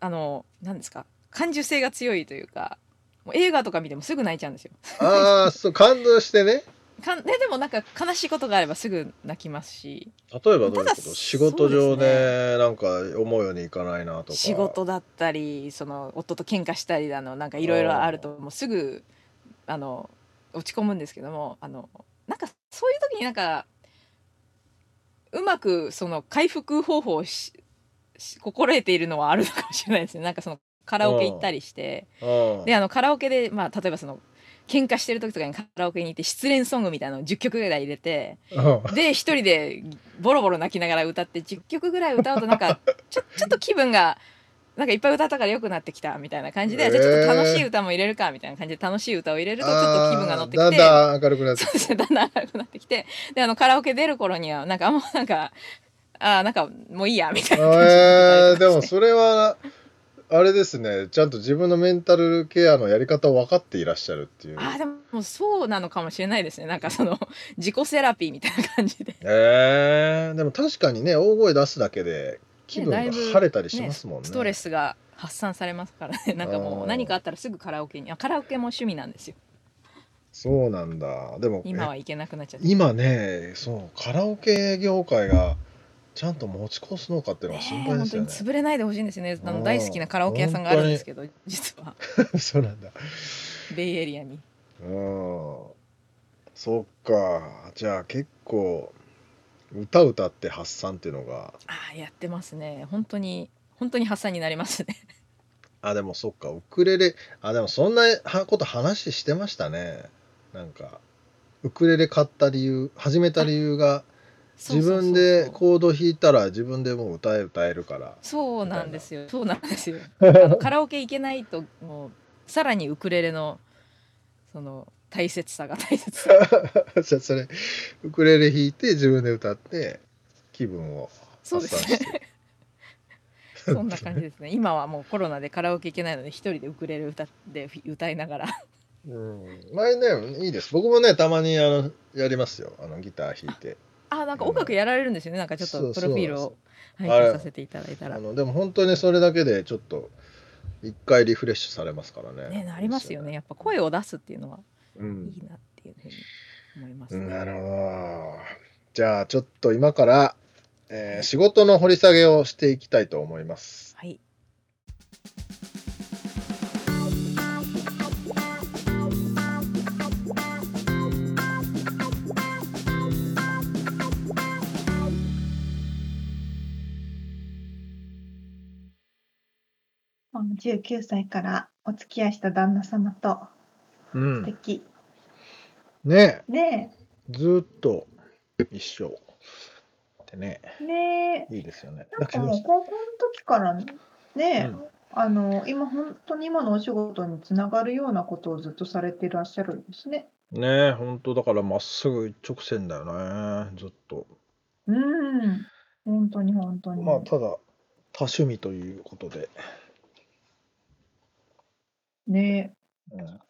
Speaker 3: あの何ですか？感受性が強いというかもう映画とか見てもすぐ泣いちゃうんですよ。
Speaker 2: ああ、そう、感動してね。
Speaker 3: かんででもなんか悲しいことがあればすぐ泣きますし。
Speaker 2: 例えばどういうこと仕事上
Speaker 3: で
Speaker 2: でなんか思うようにいかないなとか。
Speaker 3: 仕事だったりその夫と喧嘩したりだのなんかいろいろあるともうすぐあの落ち込むんですけどもあのなんかそういう時になんかうまくその回復方法をしし心得ているのはあるのかもしれないですね。なんかそのカラオケ行ったりして。
Speaker 2: うん。
Speaker 3: であのカラオケで、まあ、例えばその喧嘩してる時とかにカラオケに行って失恋ソングみたいなのを10曲ぐらい入れて
Speaker 2: うん。
Speaker 3: で一人でボロボロ泣きながら歌って10曲ぐらい歌うとなんか ちょちょっと気分がなんかいっぱい歌ったから良くなってきたみたいな感じで、
Speaker 2: へー。
Speaker 3: じゃあちょっと楽しい歌も入れるかみたいな感じで楽しい歌を入れるとちょっと気分が乗ってきて
Speaker 2: だんだん明るくなって
Speaker 3: そうですねだんだん明るくなってきてであのカラオケ出る頃にはなんかあんまなんかあーなんかもういいやみたいな感じで
Speaker 2: えー、でも
Speaker 3: そ
Speaker 2: それはあれですねちゃんと自分のメンタルケアのやり方を分かっていらっしゃるっていう。
Speaker 3: あーでもそうなのかもしれないですね。なんかその 自己セラピーみたいな感じで。
Speaker 2: えー、でも確かにね大声出すだけで気分が
Speaker 3: ねだいぶ
Speaker 2: 晴れたりしますもんね。
Speaker 3: ストレスが発散されますからね。なんかも
Speaker 2: あー。
Speaker 3: う何かあったらすぐカラオケにあカラオケも趣味なんですよ。
Speaker 2: そうなんだ。でも
Speaker 3: 今は行けなくなっちゃって。
Speaker 2: 今ねそうカラオケ業界がちゃんと持ち越すのかっていうのが心
Speaker 3: ねえ本当に
Speaker 2: 配ですよね。
Speaker 3: 潰れないでほしいんですよねあ
Speaker 2: うん
Speaker 3: の大好きなカラオケ屋さんがあるんですけど実は
Speaker 2: そうなんだ。
Speaker 3: ベイエリアに
Speaker 2: うん。そっか。じゃあ結構歌歌って発散っていうのが
Speaker 3: ああやってますね本当に本当に発散になりますね
Speaker 2: あでもそっかウクレレあでもそんなはこと話してましたね。なんかウクレレ買った理由始めた理由が自分でコード弾いたら自分でもう歌え歌えるから。
Speaker 3: そうなんですよ。そうなんですよ。あのカラオケ行けないともうさらにウクレレのその大切さが大切。さ
Speaker 2: じゃあそれウクレレ弾いて自分で歌って気分を
Speaker 3: そうです
Speaker 2: 発散して。
Speaker 3: そんな感じですね。今はもうコロナでカラオケ行けないので一人でウクレレ歌って歌いながら。
Speaker 2: うん、前ねいいです。僕もねたまにあのやりますよ。あのギター弾いて
Speaker 3: あなんか音楽やられるんですよね。なんかちょっとプロフィールを拝見させていただいたら。
Speaker 2: あのでも本当にそれだけでちょっと一回リフレッシュされますからね。
Speaker 3: ねなりますよね。やっぱ声を出すっていうのは
Speaker 2: うん。
Speaker 3: いいなっていうふうに思います。ね、
Speaker 2: なるほど。じゃあちょっと今から、えー仕事の掘り下げをしていきたいと思います
Speaker 1: 19歳からお付き合いした旦那様と
Speaker 2: うん。
Speaker 1: 素敵、
Speaker 2: ね。
Speaker 1: ね。
Speaker 2: ずーっと一緒。ってね。
Speaker 1: えね。
Speaker 2: いいですよね。
Speaker 1: えなんかもう高校の時からねえ、
Speaker 2: うん。
Speaker 1: あの今本当に今のお仕事につながるようなことをずっとされていらっしゃるんですね。
Speaker 2: ねえ、本当だからまっすぐ一直線だよね、ずっと。
Speaker 1: うん。本当に本当
Speaker 2: まあ、
Speaker 1: に。
Speaker 2: ただ、多趣味ということで。
Speaker 1: ね。
Speaker 2: うん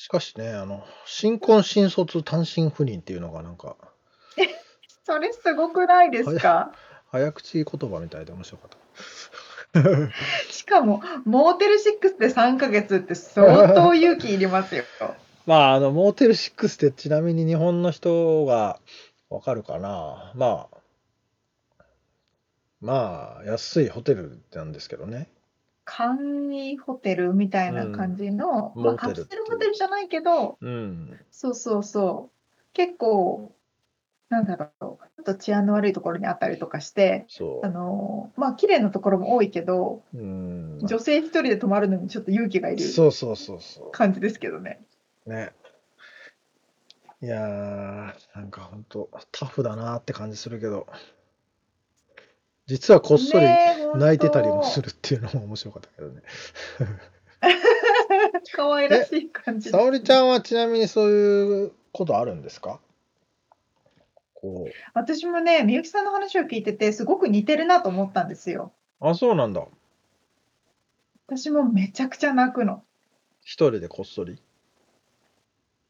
Speaker 2: しかしね、あの、新婚新卒単身赴任っていうのがなんか、
Speaker 1: それすごくないですか？
Speaker 2: 早口言葉みたいで面白かった。
Speaker 1: しかも、モーテル6で3ヶ月って相当勇気いりますよ。
Speaker 2: まあ、あの、モーテル6ってちなみに日本の人がわかるかな。まあ、まあ、安いホテルなんですけどね。
Speaker 1: 簡易ホテルみたいな感じの、まあ、
Speaker 2: うんモーテル
Speaker 1: カプセルホテルじゃないけど、
Speaker 2: うん。
Speaker 1: そうそうそう。結構、なんだろう、ちょっと治安の悪いところにあったりとかして、
Speaker 2: そ
Speaker 1: あのまあ綺麗なところも多いけど、
Speaker 2: う。うん。
Speaker 1: 女性一人で泊まるのにちょっと勇気がいる感じですけどね。
Speaker 2: う。ね。いやー、なんか本当タフだなって感じするけど、実はこっそり泣いてたりもするっていうのも面白かったけどね。
Speaker 1: 可愛らしい感じ。
Speaker 2: 沙織ちゃんはちなみにそういうことあるんですか？こう。
Speaker 1: 私もね、みゆきさんの話を聞いてて、すごく似てるなと思ったんですよ。
Speaker 2: あ、そうなんだ。
Speaker 1: 私もめちゃくちゃ泣くの。
Speaker 2: 一人でこっそり？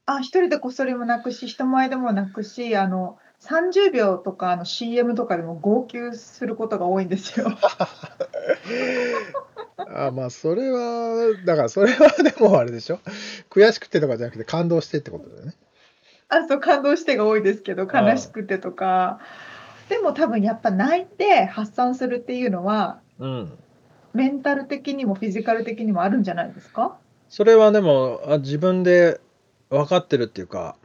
Speaker 1: あ、一人でこっそりも泣くし、人前でも泣くし、あの、30秒とかあの CM とかでも号泣することが多いんですよ。
Speaker 2: あ、まあそれは、だからそれはでもあれでしょ悔しくてとかじゃなくて感動してってことだよね。
Speaker 1: あ、そう、感動してが多いですけど、悲しくてとか。でも多分やっぱ泣いて発散するっていうのは、
Speaker 2: うん。
Speaker 1: メンタル的にもフィジカル的にもあるんじゃないですか？
Speaker 2: それはでもあ自分で分かってるっていうか、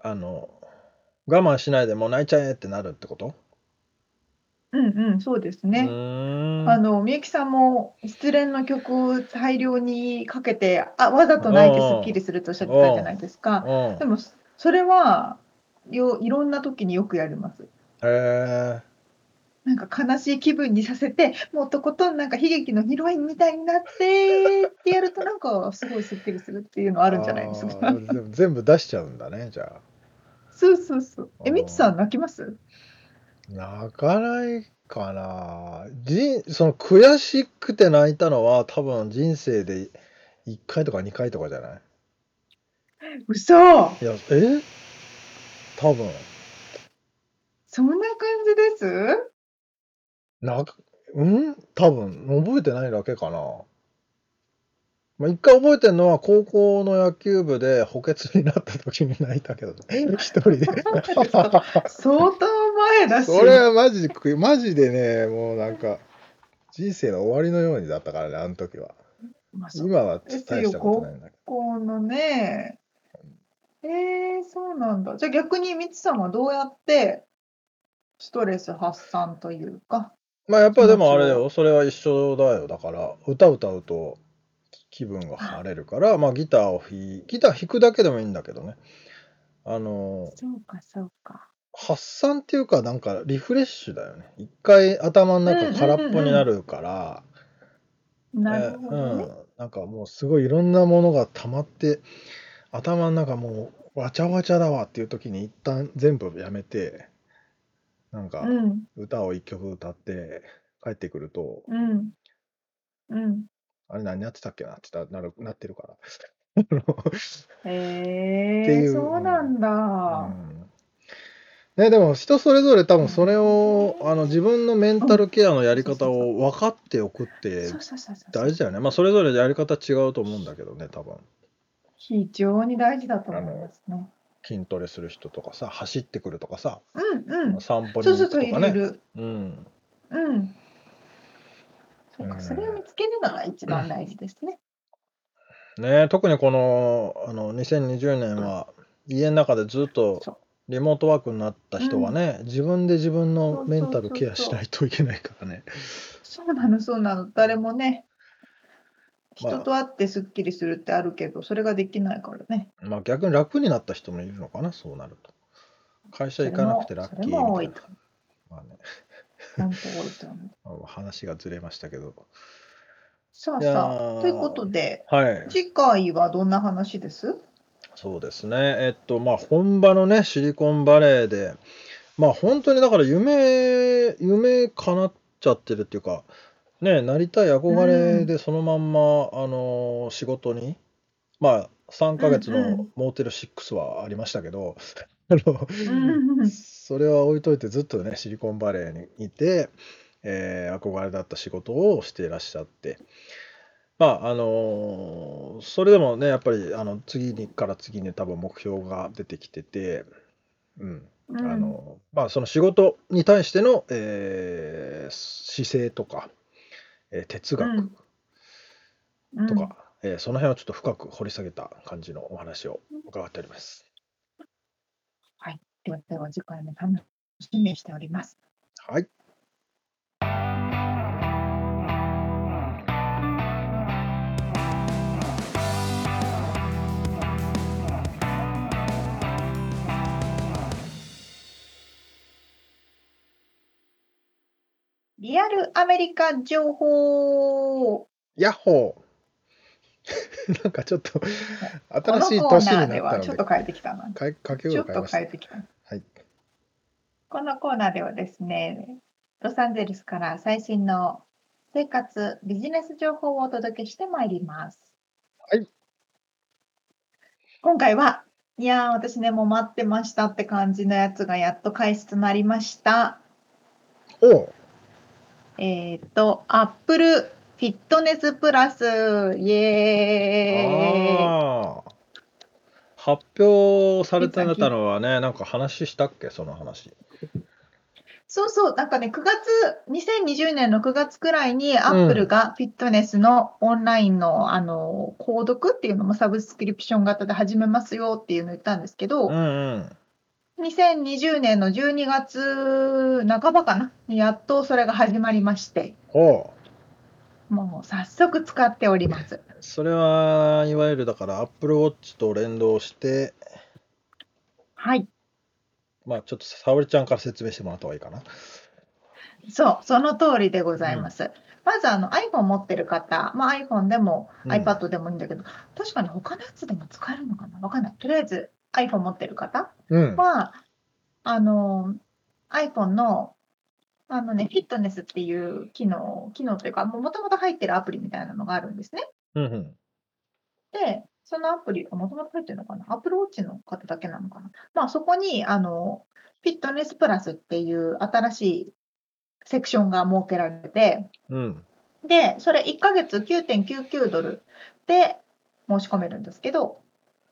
Speaker 2: あの、我慢しないでもう泣いちゃえってなるってこと？
Speaker 1: うんうん、そうです
Speaker 2: う
Speaker 1: ね。
Speaker 2: ーん。
Speaker 1: あの、みゆきさんも失恋の曲大量にかけて、あ、わざと泣いてすっきりするとおっしゃってたじゃないですか。
Speaker 2: うん。
Speaker 1: でも、それは、よ、いろんな時によくやります。
Speaker 2: へえ
Speaker 1: なんか悲しい気分にさせて、もうとことんなんか悲劇のヒロインみたいになってってやるとなんかすごいすっきりするっていうのあるんじゃないですか。
Speaker 2: あーでも全部出しちゃうんだね、じゃあ。
Speaker 1: そうそうそう。え、みつさん泣きます？
Speaker 2: 泣かないかな。じその悔しくて泣いたのは多分人生で1回とか2回とかじゃない？
Speaker 1: 嘘
Speaker 2: いや、え？多分。
Speaker 1: そんな感じです？
Speaker 2: なうん？多分覚えてないだけかな。まあ、一回覚えてるのは高校の野球部で補欠になった時に泣いたけどね。一人で。
Speaker 1: 相当前だし。
Speaker 2: それはマジでマジでね、もうなんか人生の終わりのようにだったからね、あの時は。
Speaker 1: まあ
Speaker 2: 今は大したことないんだけ
Speaker 1: このね。えー、そうなんだ。じゃあ逆にみつさんはどうやってストレス発散というか。
Speaker 2: ど。まあやっぱでもあれだよ、それは一緒だよ。だから歌歌うと気分が晴れるから、まあギターを弾い、ギター弾くだけでもいいんだけどね。あの、
Speaker 1: そうか、そうか。
Speaker 2: 発散っていうかなんかリフレッシュだよね。一回頭の中空っぽになるから、
Speaker 1: ね。
Speaker 2: うん、なんかもうすごいいろんなものが溜まって頭の中もうわちゃわちゃだわっていう時に一旦全部やめてなんか
Speaker 1: うん、
Speaker 2: 歌を一曲歌って帰ってくると、
Speaker 1: うん、うん。
Speaker 2: あれ何やってたっけなってなるなってるから。
Speaker 1: へえ、
Speaker 2: っていう
Speaker 1: そうなんだ。
Speaker 2: うんね、でも人それぞれ多分それをあの自分のメンタルケアのやり方を分かっておくって
Speaker 1: そうそうそうそう。
Speaker 2: 大事だよね。まあそれぞれやり方違うと思うんだけどね多分。
Speaker 1: 非常に大事だと思いますね。
Speaker 2: 筋トレする人とかさ走ってくるとかさ
Speaker 1: うんうん。
Speaker 2: 散歩に
Speaker 1: そうそうそう、
Speaker 2: 行くとかね。
Speaker 1: いるいる。
Speaker 2: うん。
Speaker 1: うん。そうか、
Speaker 2: うん
Speaker 1: それを見つけるのが一番大事ですね。
Speaker 2: ね特にこのあの2020年は家の中でずっとリモートワークになった人はね、自分で自分のメンタルケアしないといけないからね。
Speaker 1: そうなの、そうなの。誰もね、
Speaker 2: まあ
Speaker 1: 人と会ってすっきりするってあるけど、それができないからね。
Speaker 2: まあ逆に楽になった人もいるのかなそうなると。会社行かなくてラッキーみたいな。まあね、
Speaker 1: 本当多いと思う。
Speaker 2: ま あ話がずれましたけど。
Speaker 1: さあさ
Speaker 2: ー
Speaker 1: あ、ということで、
Speaker 2: はい。
Speaker 1: 次回はどんな話です？
Speaker 2: そうですね。えっと、まあ、本場のね、シリコンバレーで、まあ、本当にだから夢、夢叶っちゃってるっていうか、ね、なりたい憧れでそのまんま、あの、仕事に、まあ、3ヶ月
Speaker 1: うんう
Speaker 2: のモーテル6はありましたけど、あの、
Speaker 1: うん。
Speaker 2: それは置いといてずっとね、シリコンバレーにいて、えー憧れだった仕事をしていらっしゃって、まあ、あのーそれでもね、やっぱり、あの、次にから次に多分目標が出てきてて、うん、
Speaker 1: うん。
Speaker 2: あの、まあ、その仕事に対しての、えー姿勢とか、えー哲学
Speaker 1: うん。
Speaker 2: とか、えーその辺をちょっと深く掘り下げた感じのお話を伺っております。
Speaker 1: ではでは次回も楽しみにしております。
Speaker 2: はい。
Speaker 1: リアルアメリカ情報
Speaker 2: ヤッホー なんかちょっと
Speaker 1: こ
Speaker 2: 新しい年になったので
Speaker 1: はちょっと変えてきたな。
Speaker 2: か
Speaker 1: ちょっと
Speaker 2: 変え
Speaker 1: てきた。
Speaker 2: はい。
Speaker 1: このコーナーではですね、ロサンゼルスから最新の生活、ビジネス情報をお届けしてまいります。
Speaker 2: はい。
Speaker 1: 今回は、いやー、私ね、もう待ってましたって感じのやつがやっと開始となりました。
Speaker 2: おう
Speaker 1: えっ、と、Apple フィットネスプラス、イエーイ。
Speaker 2: 発表されてたのはね、なんか話したっけ、その話。
Speaker 1: そうそう、なんかね、9月、2020年の9月くらいに、アップルがフィットネスのオンラインの、あの、購読っていうのもサブスクリプション型で始めますよっていうのを言ったんですけど、
Speaker 2: うんうん。
Speaker 1: 2020年の12月半ばかな、やっとそれが始まりまして、
Speaker 2: おう
Speaker 1: もう早速使っております。
Speaker 2: それはいわゆるだから Apple Watch と連動して、
Speaker 1: はい。
Speaker 2: まあちょっと沙織ちゃんから説明してもらった方がいいかな。
Speaker 1: そう、その通りでございます。まずあの iPhone 持ってる方、まあ、iPhone でも
Speaker 2: うん
Speaker 1: iPad でもいいんだけど、確かに他のやつでも使えるのかな？わかんない。とりあえず iPhone 持ってる方
Speaker 2: うん。
Speaker 1: は、あの、iPhone の、あのね、フィットネスっていう機能、機能というか、もともと入ってるアプリみたいなのがあるんですね。
Speaker 2: うんうん。
Speaker 1: で、そのアプリ、もともと入ってるのかな ?Apple Watch の方だけなのかな？まあ、そこに、あの、フィットネスプラスっていう新しいセクションが設けられて、
Speaker 2: うん。
Speaker 1: で、それ1ヶ月9.99ドルで申し込めるんですけど、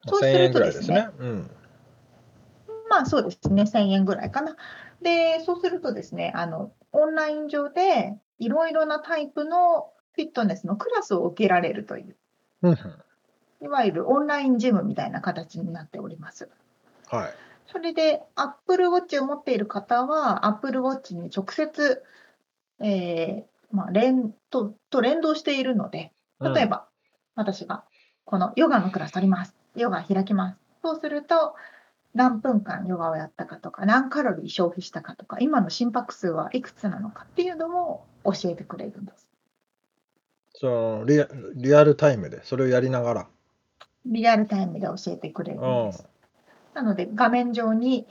Speaker 1: そうす
Speaker 2: 1000
Speaker 1: るとで
Speaker 2: すすね。うん。
Speaker 1: まあそうですね、1000円ぐらいかな。で、そうするとですね、あの、オンライン上でいろいろなタイプのフィットネスのクラスを受けられるという。いわゆるオンラインジムみたいな形になっております。
Speaker 2: はい。
Speaker 1: それで、Apple Watch を持っている方は、Apple Watch に直接、えーまあ、連とと連動しているので、例えば、私がこのヨガのクラス取ります。ヨガ開きます。そうすると、何分間ヨガをやったかとか、何カロリー消費したかとか、今の心拍数はいくつなのかっていうのも教えてくれるんです。
Speaker 2: そのリアリアルタイムでそれをやりながら。
Speaker 1: リアルタイムで教えてくれるんです。なので、画面上に、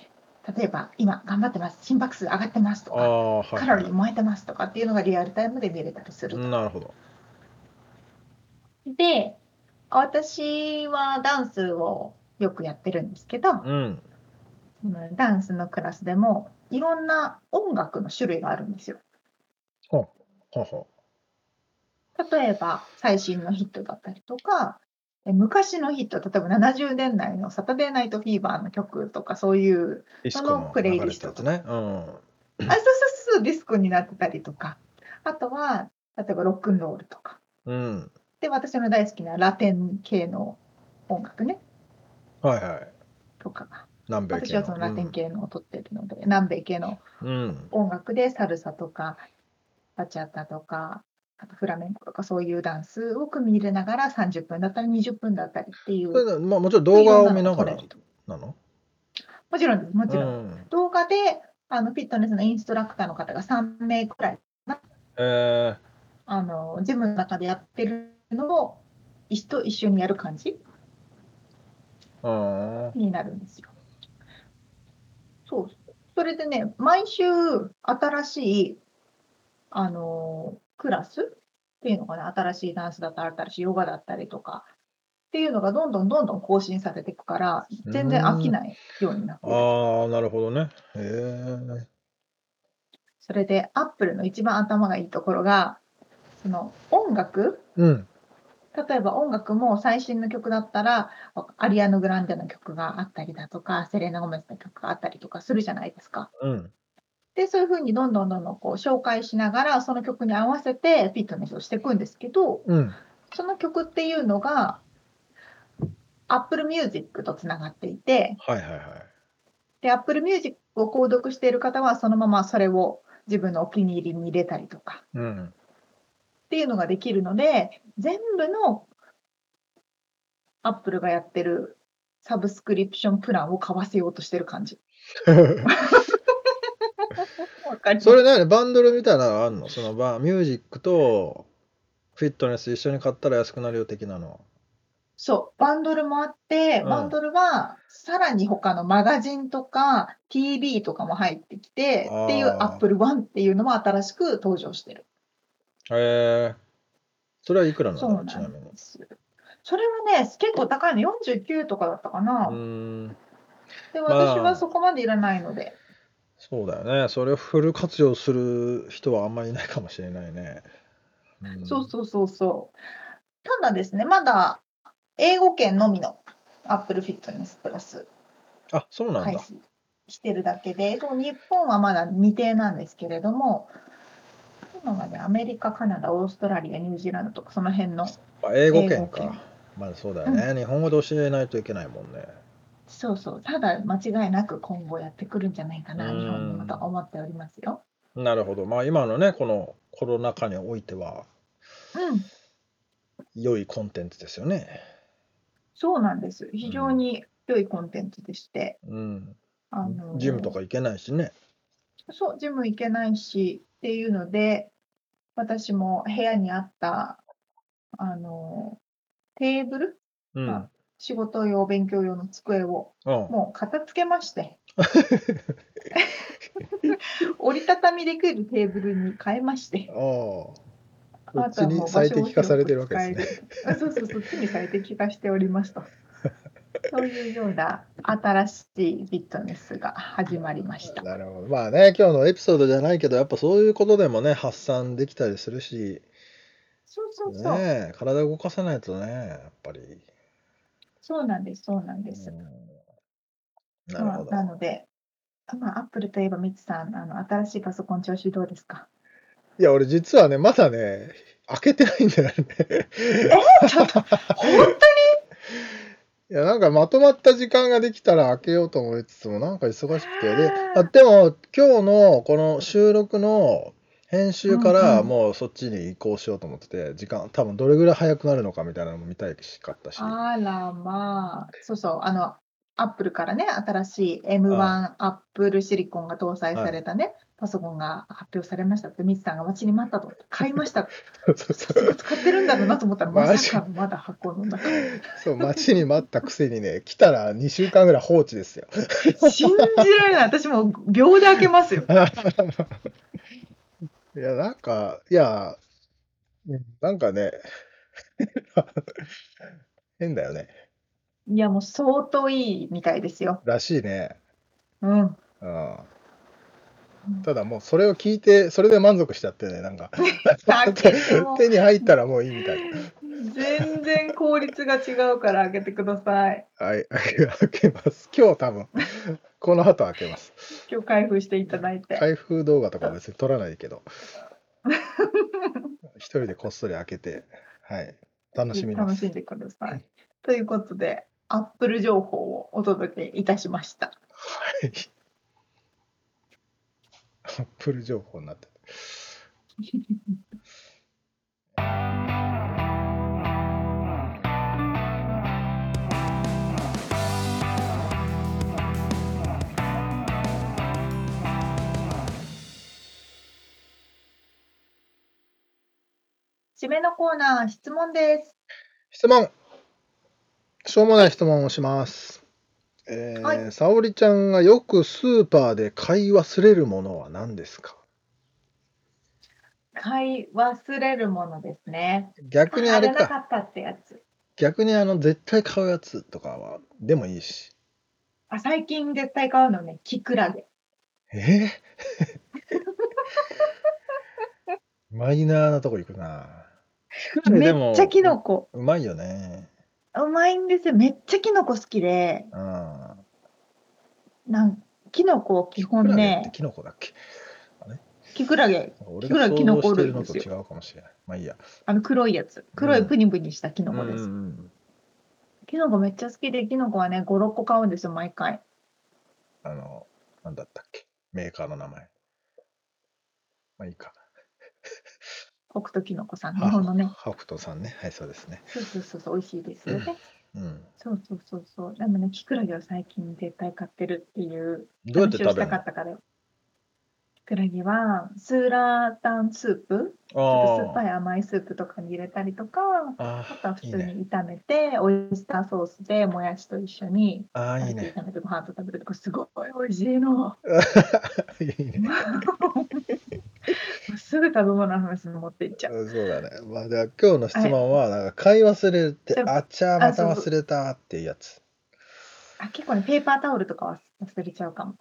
Speaker 1: 例えば、今頑張ってます。心拍数上がってますとか、
Speaker 2: はい。
Speaker 1: カロリー燃えてますとかっていうのがリアルタイムで見れたりすると。
Speaker 2: なるほど。
Speaker 1: で、私はダンスをよくやってるんですけど、
Speaker 2: うん。
Speaker 1: うんダンスのクラスでもいろんな音楽の種類があるんですよ。
Speaker 2: ほうほ
Speaker 1: 例えば最新のヒットだったりとか、え昔のヒット、例えば70年代のサタデーナイトフィーバーの曲とかそういう、その
Speaker 2: の
Speaker 1: プレイリスト
Speaker 2: たやつね。うん。
Speaker 1: あ、そうそうそう、ディスコになってたりとか、あとは、例えばロックンロールとか。
Speaker 2: うん。
Speaker 1: で、私の大好きなラテン系の音楽ね、
Speaker 2: はいはい。
Speaker 1: とか。
Speaker 2: 南米。
Speaker 1: 私はそのラテン系のを取ってるので、南米系の
Speaker 2: うん。
Speaker 1: 音楽でサルサとかバチャタとかあとフラメンコとかそういうダンスを組み入れながら30分だったり20分だったりっていう
Speaker 2: まあもちろん動画を見ながらなの？
Speaker 1: もちろんですもち
Speaker 2: う
Speaker 1: ろん、
Speaker 2: ん。
Speaker 1: 動画であのフィットネスのインストラクターの方が3名くらい
Speaker 2: え
Speaker 1: あのジムの中でやってるのを一と一緒にやる感じ
Speaker 2: あ
Speaker 1: になるんですよ。そう。それでね、毎週新しい、あのクラスっていうのかな、新しいダンスだったり、新しいヨガだったりとか、っていうのがどんどんどんどん更新されていくから、全然飽きないようになって
Speaker 2: あ、
Speaker 1: る。
Speaker 2: ああ、なるほどね。へえ。
Speaker 1: それで、アップルの一番頭がいいところが、その音楽
Speaker 2: うん。
Speaker 1: 例えば音楽も最新の曲だったら、アリアノ・グランデの曲があったりだとか、セレナ・ゴメスの曲があったりとかするじゃないですか。
Speaker 2: うん。
Speaker 1: で、そういうふうにどんどんどんどんこう紹介しながら、その曲に合わせてフィットネスをしていくんですけど、
Speaker 2: うん。
Speaker 1: その曲っていうのが、Apple Music とつながっていて、
Speaker 2: はいはいはい。
Speaker 1: で、Apple Music を購読している方は、そのままそれを自分のお気に入りに入れたりとか
Speaker 2: うん。
Speaker 1: っていうのができるので、全部の Apple がやってるサブスクリプションプランを買わせようとしてる感じ。
Speaker 2: それ何バンドルみたいなのあんの？そのバミュージックとフィットネス一緒に買ったら安くなるよ的なの。
Speaker 1: そう、バンドルもあって、
Speaker 2: うん
Speaker 1: バンドルはさらに他のマガジンとか TV とかも入ってきて、っていう Apple One っていうのも新しく登場してる。
Speaker 2: へえ。それはいくらなの？ちなみに。
Speaker 1: それはね、結構高いの、49とかだったかな。
Speaker 2: うーん。
Speaker 1: で、
Speaker 2: まあ
Speaker 1: 私はそこまでいらないので。
Speaker 2: そうだよね。それをフル活用する人はあんまりいないかもしれないね。うん
Speaker 1: そうそうそうそう。ただですね、まだ英語圏のみの Apple Fitness プラス
Speaker 2: あ、そうなんだ。
Speaker 1: してるだけで、日本はまだ未定なんですけれども、今までアメリカ、カナダ、オーストラリア、ニュージーランドとかその辺の、
Speaker 2: あ英語
Speaker 1: 英
Speaker 2: 圏か。まあそうだよね。日本語で教えないといけないもんね。
Speaker 1: そうそう、ただ間違いなく今後やってくるんじゃないかな、
Speaker 2: うん
Speaker 1: 日本にもと思っておりますよ。
Speaker 2: なるほど。まあ今のね、このコロナ禍においては
Speaker 1: うん、
Speaker 2: 良いコンテンツですよね。
Speaker 1: そうなんです。非常に良いコンテンツでして、
Speaker 2: うん。
Speaker 1: あの
Speaker 2: ジムとか行けないしね。
Speaker 1: そう、ジム行けないしっていうので、私も部屋にあった、あの、テーブル、
Speaker 2: うん。
Speaker 1: あ仕事用、勉強用の机を
Speaker 2: うん。
Speaker 1: もう片付けまして、折りたたみできるテーブルに変えまして、
Speaker 2: あ
Speaker 1: とはもう
Speaker 2: に最適化されてるわけですね。
Speaker 1: そうそう、そっちに最適化しておりますと。そういうような新しいフィットネスが始まりました。
Speaker 2: なるほど。まあね、今日のエピソードじゃないけど、やっぱそういうことでもね、発散できたりするし、
Speaker 1: そうそうそう。
Speaker 2: ねえ、体動かさないとね、やっぱり。
Speaker 1: そうなんです、そうなんです。
Speaker 2: うんなるほど。
Speaker 1: まあ、なので、まあ、アップルといえば、ミツさん、あの新しいパソコン調子どうですか？
Speaker 2: いや、俺実はね、まだね、開けてないんだよね。
Speaker 1: ちょっと、本
Speaker 2: いや、なんかまとまった時間ができたら開けようと思いつつも、なんか忙しくて。で、
Speaker 1: あ
Speaker 2: あでも、今日のこの収録の編集か
Speaker 1: うん
Speaker 2: ら
Speaker 1: うん。
Speaker 2: もうそっちに移行しようと思ってて、時間、多分どれぐらい早くなるのかみたいなのも見たいかったし。
Speaker 1: あら、まあ、そうそう、あの、アップルからね、新しい M1 アップルシリコンが搭載されたね、パソコンが発表されましたって、ミツさんが待ちに待ったと、買いました。
Speaker 2: そうそうそう
Speaker 1: 使ってるんだろうなと思ったら、まさかのまだ箱の中。
Speaker 2: そう、待ちに待ったくせにね、来たら2週間ぐらい放置ですよ。
Speaker 1: 信じられない。私も秒で開けますよ。
Speaker 2: いや、なんか、いや、うんなんかね、変だよね。
Speaker 1: いや、もう相当いいみたいですよ。
Speaker 2: らしいね。
Speaker 1: うん。
Speaker 2: うん。ただもうそれを聞いて、それで満足しちゃってね、なんか手に入ったらもういいみたいな。
Speaker 1: 全然効率が違うから開けてください。
Speaker 2: はい、開けます。今日多分、この後開けます。
Speaker 1: 今日開封していただいて。
Speaker 2: 開封動画とか別に撮らないけど、一人でこっそり開けて、はい、楽しみ。
Speaker 1: 楽しんでください。ということで、アップル情報をお届けいたしました。
Speaker 2: はい。アップル情報になってる。
Speaker 1: 締めのコーナー、質問です。
Speaker 2: 質問しょうもない質問をします。えー
Speaker 1: はい
Speaker 2: 沙織ちゃんがよくスーパーで買い忘れるものは何ですか？
Speaker 1: 買い忘れるものですね。
Speaker 2: 逆にあれ
Speaker 1: なか
Speaker 2: か。
Speaker 1: ったってやつ。
Speaker 2: 逆にあの絶対買うやつとかはでもいいし。
Speaker 1: あ、最近絶対買うのね、キクラゲ。
Speaker 2: え？ー マイナーなとこ行くな。
Speaker 1: めっちゃキノコ。
Speaker 2: うまいよね。
Speaker 1: うまいんですよ。めっちゃキノコ好きで、
Speaker 2: うん。
Speaker 1: なんキノコ基本ね
Speaker 2: て、キノコだっけ？
Speaker 1: キクラゲ、
Speaker 2: 俺
Speaker 1: キクラゲキノコ
Speaker 2: 像してるの
Speaker 1: 類ですよ
Speaker 2: と違うかもしれない。まあいいや。
Speaker 1: あの黒いやつ。黒い
Speaker 2: うん
Speaker 1: プニプニしたキノコです。
Speaker 2: ん
Speaker 1: キノコめっちゃ好きで、キノコはね、5、6個買うんですよ、毎回。
Speaker 2: あの、なんだったっけ？メーカーの名前。まあいいか。
Speaker 1: 北斗キノコさん、日本のね。
Speaker 2: 北斗さんね。はい、そうですね。
Speaker 1: そうそうそうそう、美味しいですよね。
Speaker 2: うん。
Speaker 1: そうそうそうそう。でもね、キクラゲを最近絶対買ってるっていう
Speaker 2: どうやって食べるの？
Speaker 1: 話をしたかったからよ。キクラゲは、スーラータンスープ、ちょっと酸っぱ
Speaker 2: あ
Speaker 1: い甘いスープとかに入れたりとか、
Speaker 2: あ。
Speaker 1: あとは普通
Speaker 2: いいね。
Speaker 1: に炒めて、オイスターソースでもやしと一緒に
Speaker 2: ああ、いいね。
Speaker 1: 炒めてご飯と食べるとかすごい美味しいの。
Speaker 2: いいね。
Speaker 1: すぐ食べ物の話に持っていっちゃう。
Speaker 2: そうだね。まあ、では今日の質問は、なんか買い忘れて、
Speaker 1: そう
Speaker 2: あちゃーまた忘れたっていうやつ。
Speaker 1: あ結構ね、ペーパータオルとかは忘れちゃうかも。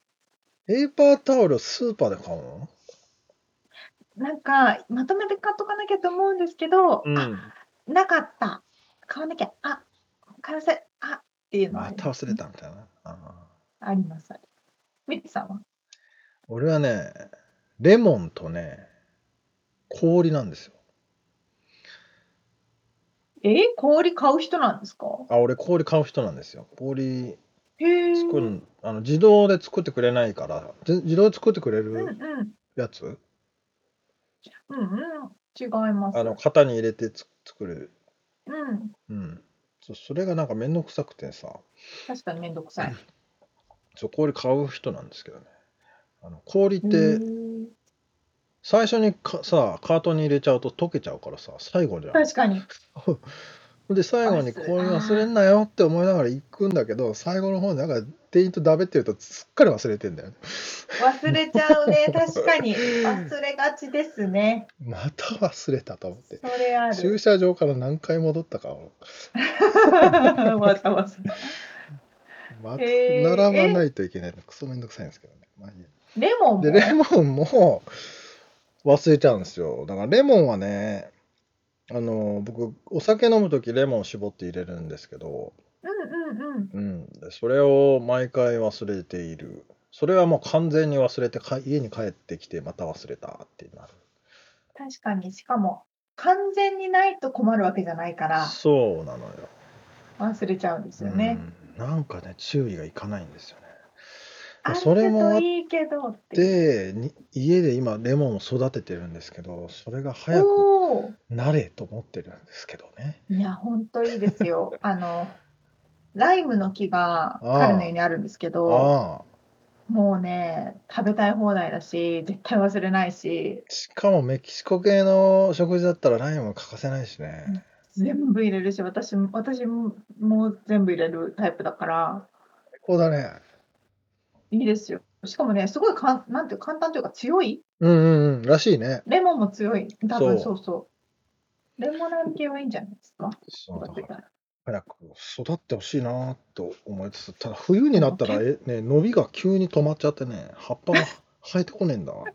Speaker 2: ペーパータオルスーパーで買うの？
Speaker 1: なんか、まとめて買っとかなきゃと思うんですけど、
Speaker 2: うん。
Speaker 1: あなかった。買わなきゃ。あ、買わせ、あっていうのはあ
Speaker 2: また忘れたみたいな。あー
Speaker 1: あります。ミッツさんは？
Speaker 2: 俺はね、レモンとね、氷なんですよ。
Speaker 1: え？氷買う人なんですか？
Speaker 2: あ、俺氷買う人なんですよ。氷。作る、あの自動で作ってくれないから、じ自動で作ってくれ
Speaker 1: うんうん。
Speaker 2: るやつ、
Speaker 1: うんうん。違います。
Speaker 2: あの型に入れてつ作る。
Speaker 1: うん。
Speaker 2: うん。そそれがなんかめんどくさくてさ、
Speaker 1: 確かにめんどくさい。
Speaker 2: そう氷買う人なんですけどね。あの氷っ
Speaker 1: へ
Speaker 2: て
Speaker 1: ー
Speaker 2: 最初にかさカートに入れちゃうと溶けちゃうからさ最後じゃん。
Speaker 1: 確かに。
Speaker 2: で最後に氷忘れんなよって思いながら行くんだけど最後の方になんか店員とだべってるとすっかり忘れてんだよね。
Speaker 1: 忘れちゃうね。確かに。忘れがちですね。
Speaker 2: また忘れたと思って。
Speaker 1: それあ
Speaker 2: 駐
Speaker 1: る。
Speaker 2: 車場から何回戻ったかを
Speaker 1: わざわざ。
Speaker 2: ま
Speaker 1: へー
Speaker 2: 並ばないといけないのクソめんどくさいんですけどね。まあ
Speaker 1: レモンも。
Speaker 2: でレモンも忘れちゃうんですよ。だからレモンはねあの僕お酒飲む時レモン絞って入れるんですけど、
Speaker 1: うんうんうん。
Speaker 2: うん、でそれを毎回忘れている。それはもう完全に忘れてか家に帰ってきてまた忘れたってなる。
Speaker 1: 確かに。しかも、完全にないと困るわけじゃないから、
Speaker 2: そうなのよ、
Speaker 1: 忘れちゃうんですよね。
Speaker 2: うん、なんかね注意がいかないんですよねそれもあっ
Speaker 1: といいけどって。
Speaker 2: 家で今レモンを育ててるんですけどそれが早く
Speaker 1: おお。
Speaker 2: なれと思ってるんですけどね
Speaker 1: いや、本当いいですよ。あの、ライムの木が
Speaker 2: ああ
Speaker 1: 彼の家にあるんですけど、
Speaker 2: ああ
Speaker 1: もうね、食べたい放題だし、絶対忘れないし、
Speaker 2: しかもメキシコ系の食事だったらライム欠かせないしね。
Speaker 1: 全部入れるし、私も、私ももう全部入れるタイプだから、
Speaker 2: 最高だね。
Speaker 1: いいですよ。しかもね、すごいかん、なんていうか簡単というか強い
Speaker 2: うんうんうん。らしいね。
Speaker 1: レモンも強い。多分
Speaker 2: そ
Speaker 1: そううそう。レモナード系はいいんじゃないですか？
Speaker 2: そうだから早く育ってほしいなと思いつつ、ただ冬になったらえ、ね、伸びが急に止まっちゃってね、葉っぱが生えてこねえんだわ。なんか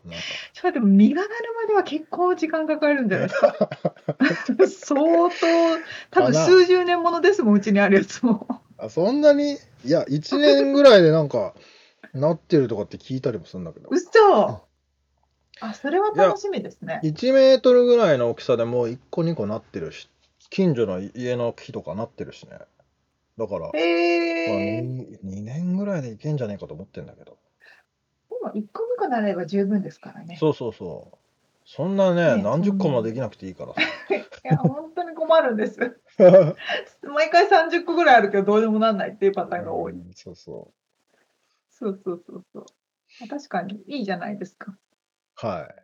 Speaker 1: ちょっとでも実がなるまでは結構時間かかるんじゃないですか？相当、多分数十年ものですもん、うちにあるやつも。
Speaker 2: あそんなに、いや、1年ぐらいでなんか、なってるとかって聞いたりもするんだけど、
Speaker 1: 嘘あ、それは楽しみですね。
Speaker 2: 1メートルぐらいの大きさでもう1個2個なってるし、近所の家の木とかなってるしね。だから、まあ、
Speaker 1: へえ。
Speaker 2: 2, 年ぐらいでいけんじゃねえかと思ってんだけど。
Speaker 1: 今、1個2個なれば十分ですからね。
Speaker 2: そうそうそう。そんなね、
Speaker 1: ね
Speaker 2: 何十個もできなくていいからさ。
Speaker 1: いや、本当に困るんです。毎回30個ぐらいあるけど、どうにもなんないっていうパターンが多い。
Speaker 2: うんそうそ
Speaker 1: そうそうそうそう。確かに、いいじゃないですか。
Speaker 2: う。はい。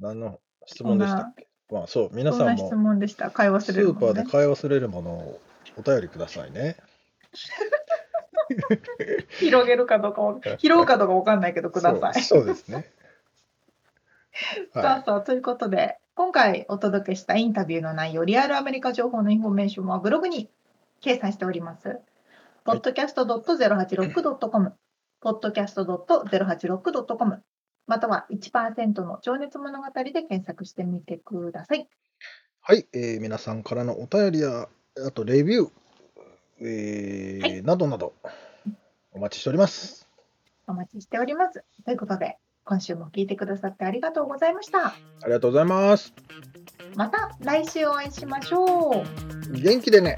Speaker 2: 何の質問でしたっけ？まあそう皆さんも
Speaker 1: 問でした買い忘
Speaker 2: スーパーで買い忘れるものをお便りくださいね。
Speaker 1: 広げるかどうかわ拾う かどうかわかんないけどください。
Speaker 2: そうそうですね。
Speaker 1: そう
Speaker 2: は
Speaker 1: そうということで今回お届けしたインタビューの内容リアルアメリカ情報のインフォメーションはブログに掲載しております。podcast.086.com、podcast.086.com、または1%の情熱物語で検索してみてください。
Speaker 2: い、はいえー皆さんからのお便りやあとレビュー、えー
Speaker 1: はい
Speaker 2: などなどお待ちしております。
Speaker 1: お待ちしております。ということで、今週も聞いてくださってありがとうございました。
Speaker 2: ありがとうございます。
Speaker 1: また来週お会いしましょう。
Speaker 2: 元気でね。